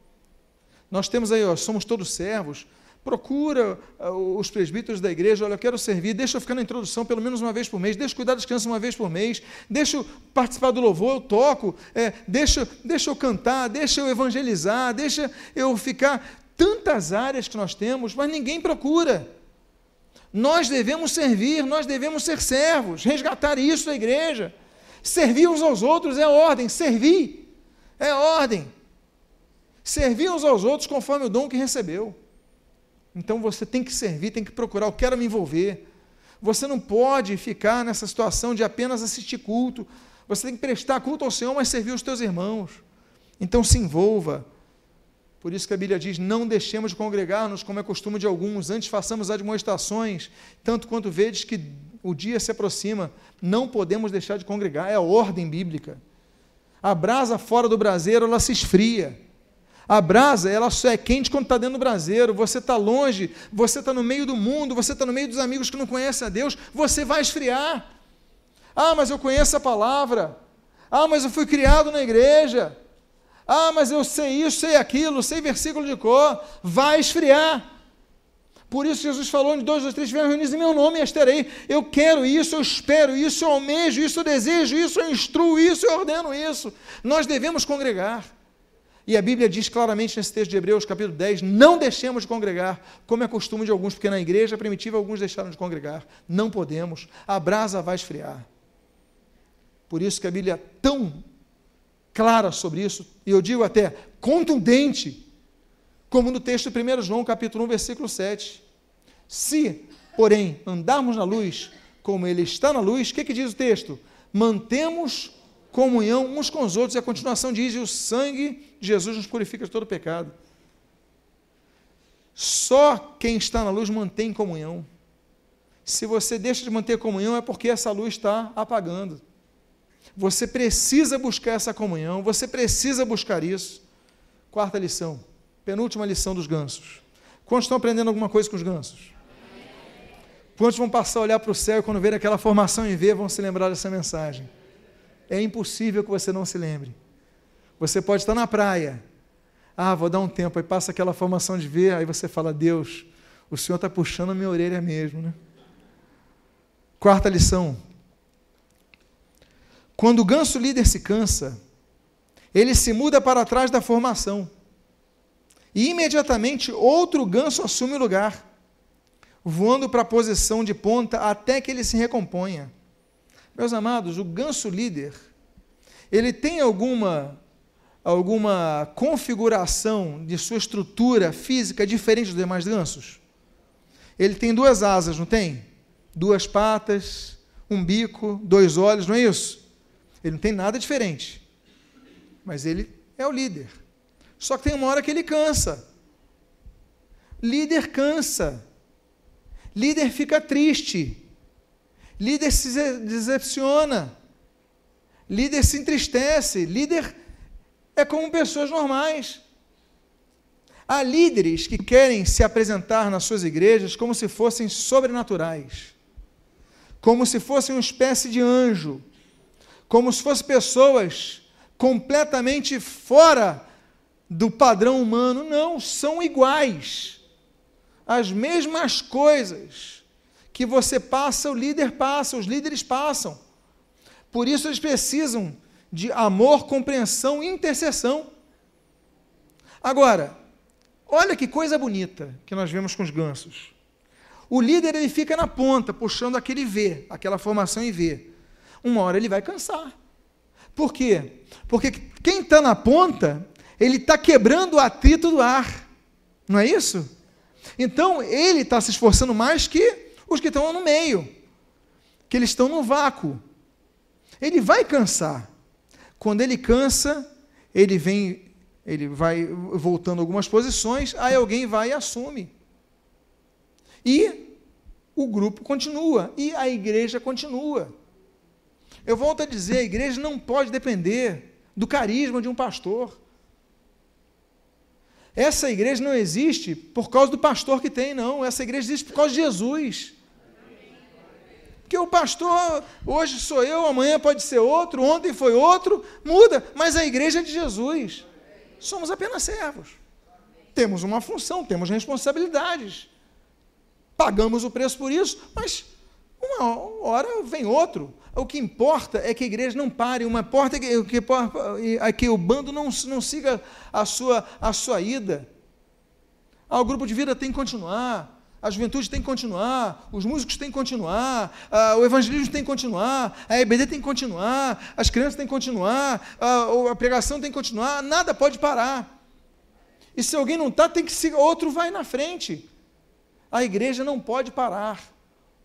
Nós temos aí, ó, somos todos servos, Procura uh, os presbíteros da igreja, olha, eu quero servir, deixa eu ficar na introdução pelo menos uma vez por mês, deixa eu cuidar das crianças uma vez por mês, deixa eu participar do louvor, eu toco, é, deixa, deixa eu cantar, deixa eu evangelizar, deixa eu ficar. Tantas áreas que nós temos, mas ninguém procura. Nós devemos servir, nós devemos ser servos, resgatar isso da igreja. Servir uns aos outros é ordem, servir é ordem. Servir uns aos outros conforme o dom que recebeu. Então você tem que servir, tem que procurar, eu quero me envolver. Você não pode ficar nessa situação de apenas assistir culto. Você tem que prestar culto ao Senhor, mas servir os teus irmãos. Então se envolva. Por isso que a Bíblia diz: não deixemos de congregar-nos, como é costume de alguns, antes façamos admoestações, tanto quanto vedes que o dia se aproxima. Não podemos deixar de congregar, é a ordem bíblica. A brasa fora do braseiro, ela se esfria. A brasa, ela só é quente quando está dentro do braseiro. Você está longe, você está no meio do mundo, você está no meio dos amigos que não conhecem a Deus, você vai esfriar. Ah, mas eu conheço a palavra. Ah, mas eu fui criado na igreja. Ah, mas eu sei isso, sei aquilo, sei versículo de cor. Vai esfriar. Por isso Jesus falou em dois ou três estiverem reunidos em meu nome, estarei. Eu quero isso, eu espero isso, eu almejo isso, eu desejo isso, eu instruo isso, eu ordeno isso. Nós devemos congregar. E a Bíblia diz claramente nesse texto de Hebreus, capítulo 10, não deixemos de congregar, como é costume de alguns, porque na igreja primitiva alguns deixaram de congregar. Não podemos, a brasa vai esfriar. Por isso que a Bíblia é tão clara sobre isso, e eu digo até contundente, como no texto de 1 João, capítulo 1, versículo 7. Se, porém, andarmos na luz, como ele está na luz, o que, que diz o texto? Mantemos comunhão uns com os outros, e a continuação diz: e o sangue de Jesus nos purifica de todo pecado. Só quem está na luz mantém comunhão. Se você deixa de manter comunhão, é porque essa luz está apagando. Você precisa buscar essa comunhão, você precisa buscar isso. Quarta lição, penúltima lição dos gansos. Quantos estão aprendendo alguma coisa com os gansos? Quantos vão passar a olhar para o céu e quando ver aquela formação em V vão se lembrar dessa mensagem? É impossível que você não se lembre. Você pode estar na praia, ah, vou dar um tempo, aí passa aquela formação de ver, aí você fala, Deus, o Senhor está puxando a minha orelha mesmo, né? Quarta lição. Quando o ganso líder se cansa, ele se muda para trás da formação. E imediatamente outro ganso assume o lugar, voando para a posição de ponta até que ele se recomponha. Meus amados, o ganso líder, ele tem alguma alguma configuração de sua estrutura física diferente dos demais gansos? Ele tem duas asas, não tem? Duas patas, um bico, dois olhos, não é isso? Ele não tem nada diferente. Mas ele é o líder. Só que tem uma hora que ele cansa. Líder cansa. Líder fica triste. Líder se decepciona. Líder se entristece. Líder é como pessoas normais. Há líderes que querem se apresentar nas suas igrejas como se fossem sobrenaturais, como se fossem uma espécie de anjo, como se fossem pessoas completamente fora do padrão humano. Não, são iguais. As mesmas coisas que você passa, o líder passa, os líderes passam. Por isso eles precisam de amor, compreensão e intercessão. Agora, olha que coisa bonita que nós vemos com os gansos. O líder ele fica na ponta, puxando aquele V, aquela formação em V. Uma hora ele vai cansar. Por quê? Porque quem está na ponta, ele está quebrando o atrito do ar. Não é isso? Então, ele está se esforçando mais que os que estão no meio, que eles estão no vácuo. Ele vai cansar. Quando ele cansa, ele vem, ele vai voltando algumas posições, aí alguém vai e assume. E o grupo continua, e a igreja continua. Eu volto a dizer, a igreja não pode depender do carisma de um pastor. Essa igreja não existe por causa do pastor que tem, não. Essa igreja existe por causa de Jesus. Porque o pastor, hoje sou eu, amanhã pode ser outro, ontem foi outro, muda, mas a igreja é de Jesus. Somos apenas servos. Temos uma função, temos responsabilidades. Pagamos o preço por isso, mas uma hora vem outro. O que importa é que a igreja não pare, uma porta que, que, que o bando não, não siga a sua, a sua ida. Ah, o grupo de vida tem que continuar a juventude tem que continuar, os músicos têm que continuar, o evangelismo tem que continuar, a EBD tem que continuar, as crianças têm que continuar, a, pregação tem que continuar, nada pode parar. E se alguém não está, tem que seguir, outro vai na frente. A igreja não pode parar.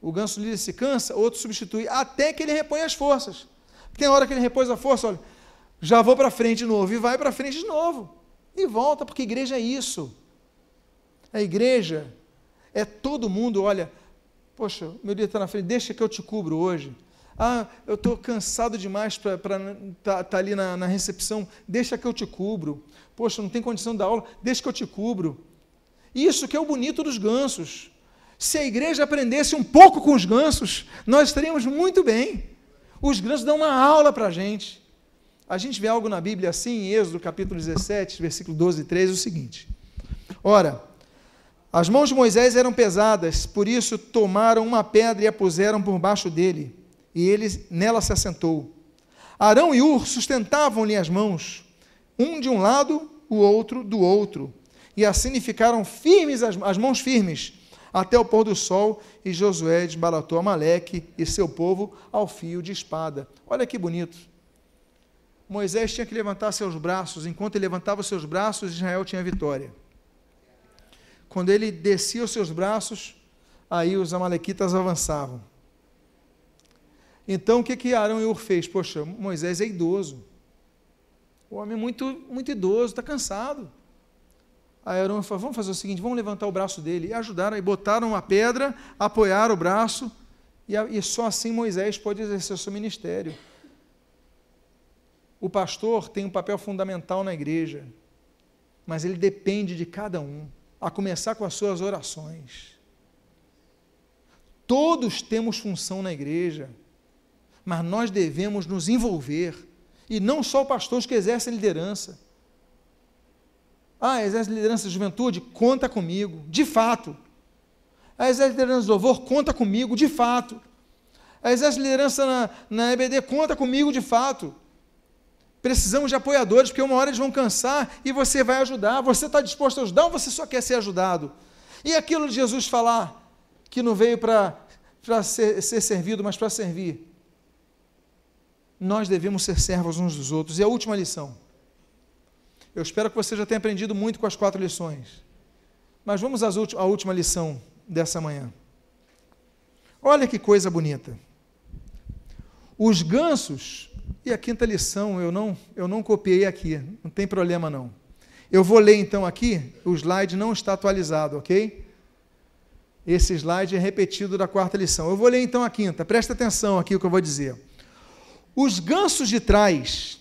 O ganso líder se cansa, outro substitui, até que ele repõe as forças. Tem hora que ele repôs a força, olha, já vou para frente de novo, e vai para frente de novo. E volta, porque igreja é isso. A igreja é todo mundo, olha, poxa, meu dia está na frente, deixa que eu te cubro hoje. Ah, eu estou cansado demais para estar tá, tá ali na, na, recepção, deixa que eu te cubro. Poxa, não tem condição dar aula, deixa que eu te cubro. Isso que é o bonito dos gansos. Se a igreja aprendesse um pouco com os gansos, nós estaríamos muito bem. Os gansos dão uma aula para a gente. A gente vê algo na Bíblia assim, em Êxodo capítulo 17, versículo 12 e 13, o seguinte. Ora, as mãos de Moisés eram pesadas, por isso tomaram uma pedra e a puseram por baixo dele, e ele nela se assentou. Arão e Ur sustentavam-lhe as mãos, um de um lado, o outro do outro, e assim ficaram firmes as, as mãos firmes até o pôr do sol, e Josué desbaratou Amaleque e seu povo ao fio de espada. Olha que bonito. Moisés tinha que levantar seus braços, enquanto ele levantava seus braços, Israel tinha vitória. Quando ele descia os seus braços, aí os amalequitas avançavam. Então o que, que Arão e Ur fez? Poxa, Moisés é idoso. O homem é muito, muito idoso, está cansado. Aí Arão falou: vamos fazer o seguinte, vamos levantar o braço dele. E ajudaram, e botaram uma pedra, apoiaram o braço, e, e só assim Moisés pode exercer o seu ministério. O pastor tem um papel fundamental na igreja, mas ele depende de cada um a começar com as suas orações. Todos temos função na igreja, mas nós devemos nos envolver, e não só pastores que exercem liderança. Ah, exerce liderança de juventude? Conta comigo, de fato. Ah, exerce liderança de louvor? Conta comigo, de fato. A Exército de Liderança na, na EBD conta comigo de fato. Precisamos de apoiadores, porque uma hora eles vão cansar e você vai ajudar. Você está disposto a ajudar ou você só quer ser ajudado? E aquilo de Jesus falar que não veio para ser, ser servido, mas para servir. Nós devemos ser servos uns dos outros. E a última lição. Eu espero que você já tenha aprendido muito com as quatro lições. Mas vamos à última lição dessa manhã. Olha que coisa bonita. Os gansos, e a quinta lição eu não, eu não copiei aqui, não tem problema não. Eu vou ler então aqui, o slide não está atualizado, ok? Esse slide é repetido da quarta lição. Eu vou ler então a quinta, presta atenção aqui o que eu vou dizer. Os gansos de trás,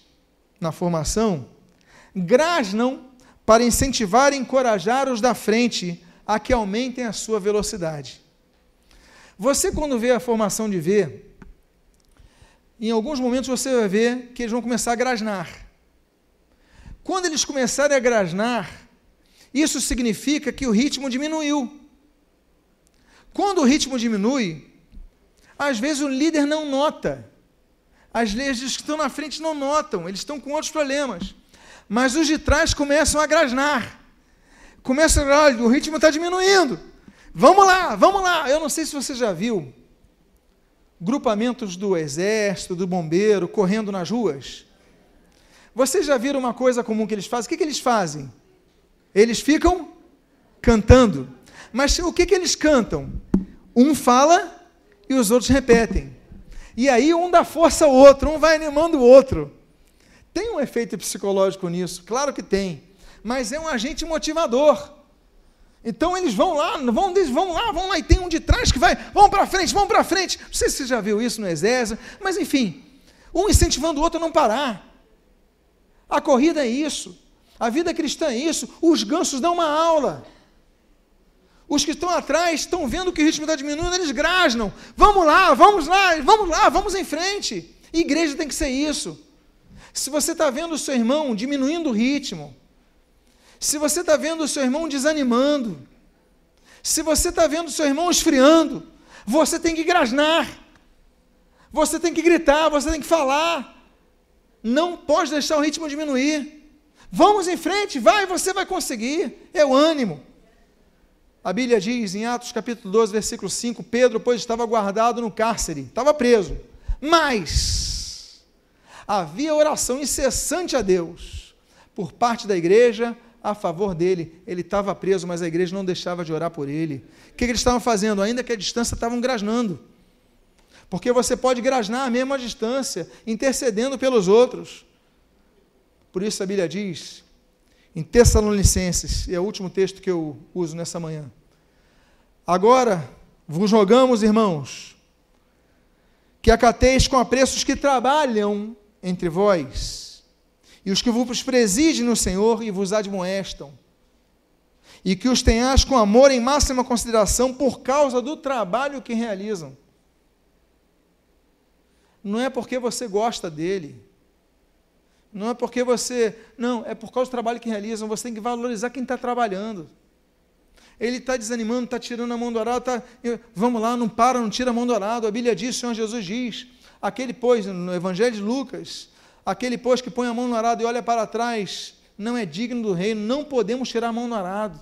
na formação, grasnam para incentivar e encorajar os da frente a que aumentem a sua velocidade. Você, quando vê a formação de V, em alguns momentos você vai ver que eles vão começar a grasnar. Quando eles começarem a grasnar, isso significa que o ritmo diminuiu. Quando o ritmo diminui, às vezes o líder não nota. As leis que estão na frente não notam, eles estão com outros problemas. Mas os de trás começam a grasnar. Começa a, o ritmo está diminuindo. Vamos lá, vamos lá. Eu não sei se você já viu grupamentos do exército, do bombeiro, correndo nas ruas. Vocês já viram uma coisa comum que eles fazem? O que, que eles fazem? Eles ficam cantando. Mas o que, que eles cantam? Um fala e os outros repetem. E aí um dá força ao outro, um vai animando o outro. Tem um efeito psicológico nisso, claro que tem, mas é um agente motivador. Então eles vão lá, vão, eles vão lá, vão lá, e tem um de trás que vai, vão para frente, vão para frente. Não sei se você já viu isso no exército, mas enfim, um incentivando o outro a não parar. A corrida é isso, a vida cristã é isso, os gansos dão uma aula. Os que estão atrás estão vendo que o ritmo está diminuindo, eles grasnam. Vamos lá, vamos lá, vamos lá, vamos em frente. Igreja tem que ser isso. Se você está vendo o seu irmão diminuindo o ritmo, se você está vendo o seu irmão desanimando, se você está vendo o seu irmão esfriando, você tem que grasnar, você tem que gritar, você tem que falar. Não pode deixar o ritmo diminuir. Vamos em frente, vai, você vai conseguir. É o ânimo. A Bíblia diz em Atos capítulo 12, versículo 5: Pedro, pois estava guardado no cárcere, estava preso, mas havia oração incessante a Deus por parte da igreja a favor dele. Ele estava preso, mas a igreja não deixava de orar por ele. O que, eles estavam fazendo? Ainda que a distância estavam grasnando. Porque você pode grasnar mesmo à distância, intercedendo pelos outros. Por isso a Bíblia diz, em Tessalonicenses, e é o último texto que eu uso nessa manhã. Agora vos rogamos, irmãos, que acateis com apreço os que trabalham entre vós, e os que vos presidem no Senhor e vos admoestam, e que os tenhas com amor em máxima consideração por causa do trabalho que realizam. Não é porque você gosta dele, não é porque você. Não, é por causa do trabalho que realizam. Você tem que valorizar quem está trabalhando. Ele está desanimando, está tirando a mão do arado, tá, vamos lá, não para, não tira a mão do arado. A Bíblia diz, o Senhor Jesus diz: Aquele, pois, no Evangelho de Lucas, aquele, pois, que põe a mão no arado e olha para trás, não é digno do reino, não podemos tirar a mão no arado.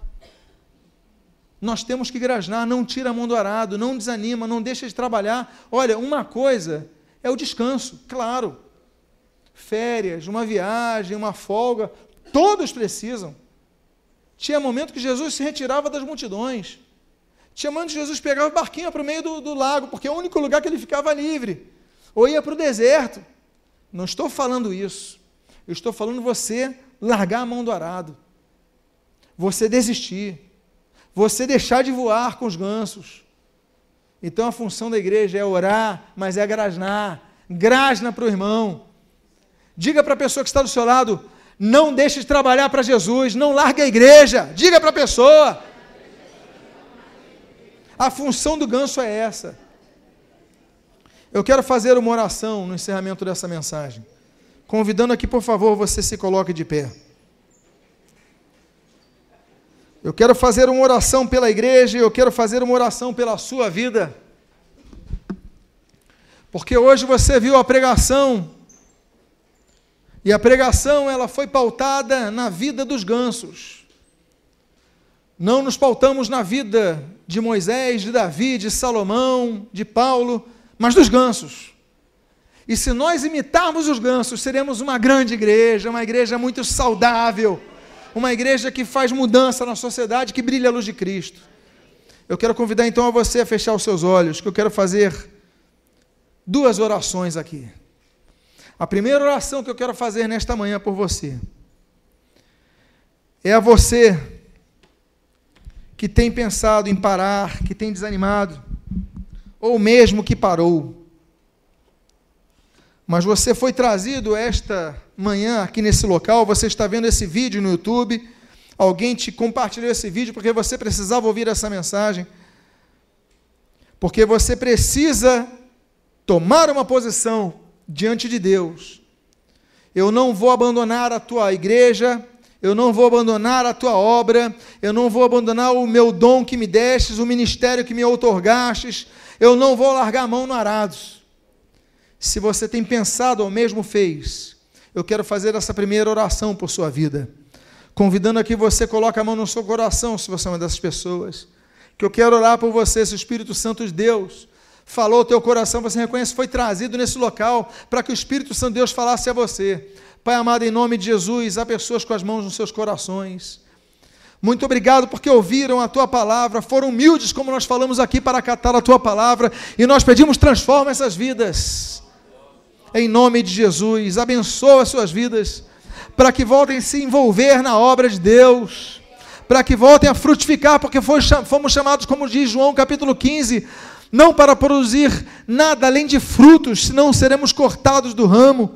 Nós temos que grasnar, não tira a mão do arado, não desanima, não deixa de trabalhar. Olha, uma coisa é o descanso, claro. Férias, uma viagem, uma folga, todos precisam. Tinha momento que Jesus se retirava das multidões. Tinha momento que Jesus pegava o barquinho para o meio do, do lago, porque é o único lugar que ele ficava livre ou ia para o deserto. Não estou falando isso. Eu estou falando você largar a mão do arado, você desistir, você deixar de voar com os gansos. Então a função da igreja é orar, mas é grasnar. Grasna para o irmão. Diga para a pessoa que está do seu lado: não deixe de trabalhar para Jesus, não largue a igreja. Diga para a pessoa. A função do ganso é essa. Eu quero fazer uma oração no encerramento dessa mensagem. Convidando aqui, por favor, você se coloque de pé. Eu quero fazer uma oração pela igreja, eu quero fazer uma oração pela sua vida. Porque hoje você viu a pregação e a pregação ela foi pautada na vida dos gansos. Não nos pautamos na vida de Moisés, de Davi, de Salomão, de Paulo, mas dos gansos. E se nós imitarmos os gansos, seremos uma grande igreja, uma igreja muito saudável, uma igreja que faz mudança na sociedade, que brilha a luz de Cristo. Eu quero convidar então a você a fechar os seus olhos, que eu quero fazer duas orações aqui. A primeira oração que eu quero fazer nesta manhã por você é a você que tem pensado em parar, que tem desanimado, ou mesmo que parou. Mas você foi trazido esta manhã aqui nesse local, você está vendo esse vídeo no YouTube, alguém te compartilhou esse vídeo porque você precisava ouvir essa mensagem. Porque você precisa tomar uma posição diante de Deus. Eu não vou abandonar a tua igreja, eu não vou abandonar a tua obra, eu não vou abandonar o meu dom que me destes, o ministério que me outorgastes, eu não vou largar a mão no arado. Se você tem pensado ou mesmo fez, eu quero fazer essa primeira oração por sua vida, convidando a que você coloque a mão no seu coração, se você é uma dessas pessoas, que eu quero orar por você, se o Espírito Santo de Deus falou o teu coração, você reconhece, foi trazido nesse local para que o Espírito Santo de Deus falasse a você. Pai amado, em nome de Jesus, há pessoas com as mãos nos seus corações. Muito obrigado porque ouviram a tua palavra, foram humildes, como nós falamos aqui, para acatar a tua palavra, e nós pedimos, transforma essas vidas. Em nome de Jesus, abençoa as suas vidas, para que voltem a se envolver na obra de Deus, para que voltem a frutificar, porque fomos chamados, como diz João capítulo 15, não para produzir nada além de frutos, senão seremos cortados do ramo.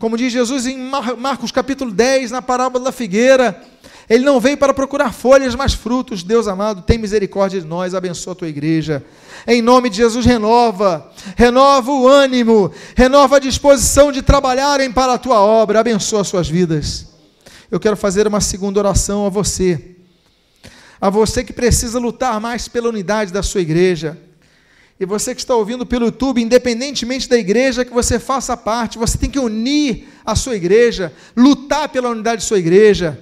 Como diz Jesus em Marcos capítulo 10, na parábola da figueira, ele não veio para procurar folhas, mas frutos. Deus amado, tem misericórdia de nós, abençoa a tua igreja. Em nome de Jesus, renova, renova o ânimo, renova a disposição de trabalharem para a tua obra, abençoa as suas vidas. Eu quero fazer uma segunda oração a você, a você que precisa lutar mais pela unidade da sua igreja. E você que está ouvindo pelo YouTube, independentemente da igreja que você faça parte, você tem que unir a sua igreja, lutar pela unidade de sua igreja.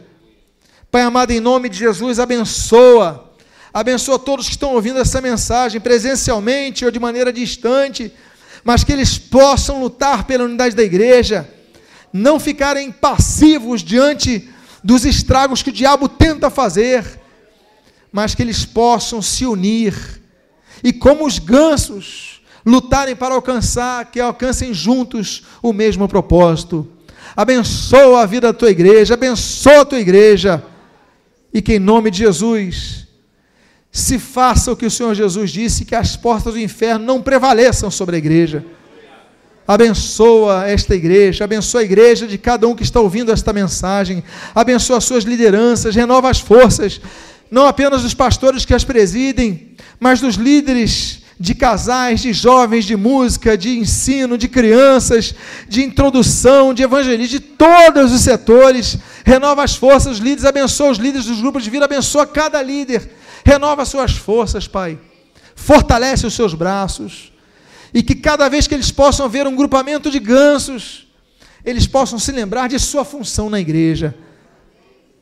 Pai amado, em nome de Jesus, abençoa. Abençoa todos que estão ouvindo essa mensagem, presencialmente ou de maneira distante, mas que eles possam lutar pela unidade da igreja, não ficarem passivos diante dos estragos que o diabo tenta fazer, mas que eles possam se unir e como os gansos lutarem para alcançar, que alcancem juntos o mesmo propósito. Abençoa a vida da tua igreja, abençoa a tua igreja, e que em nome de Jesus se faça o que o Senhor Jesus disse, que as portas do inferno não prevaleçam sobre a igreja. Abençoa esta igreja, abençoa a igreja de cada um que está ouvindo esta mensagem, abençoa as suas lideranças, renova as forças, não apenas dos pastores que as presidem, mas dos líderes de casais, de jovens, de música, de ensino, de crianças, de introdução, de evangelismo, de todos os setores. Renova as forças, os líderes, abençoa os líderes dos grupos de vida, abençoa cada líder. Renova as suas forças, Pai. Fortalece os seus braços. E que cada vez que eles possam ver um grupamento de gansos, eles possam se lembrar de sua função na igreja.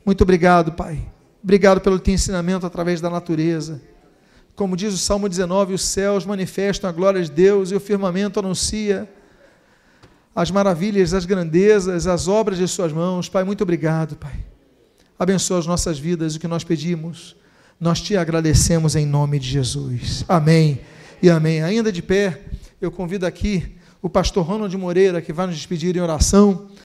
Muito obrigado, Pai. Obrigado pelo teu ensinamento através da natureza. Como diz o Salmo 19, os céus manifestam a glória de Deus e o firmamento anuncia as maravilhas, as grandezas, as obras de Suas mãos. Pai, muito obrigado, Pai. Abençoa as nossas vidas, o que nós pedimos. Nós te agradecemos em nome de Jesus. Amém e amém. Ainda de pé, eu convido aqui o pastor Ronald Moreira, que vai nos despedir em oração.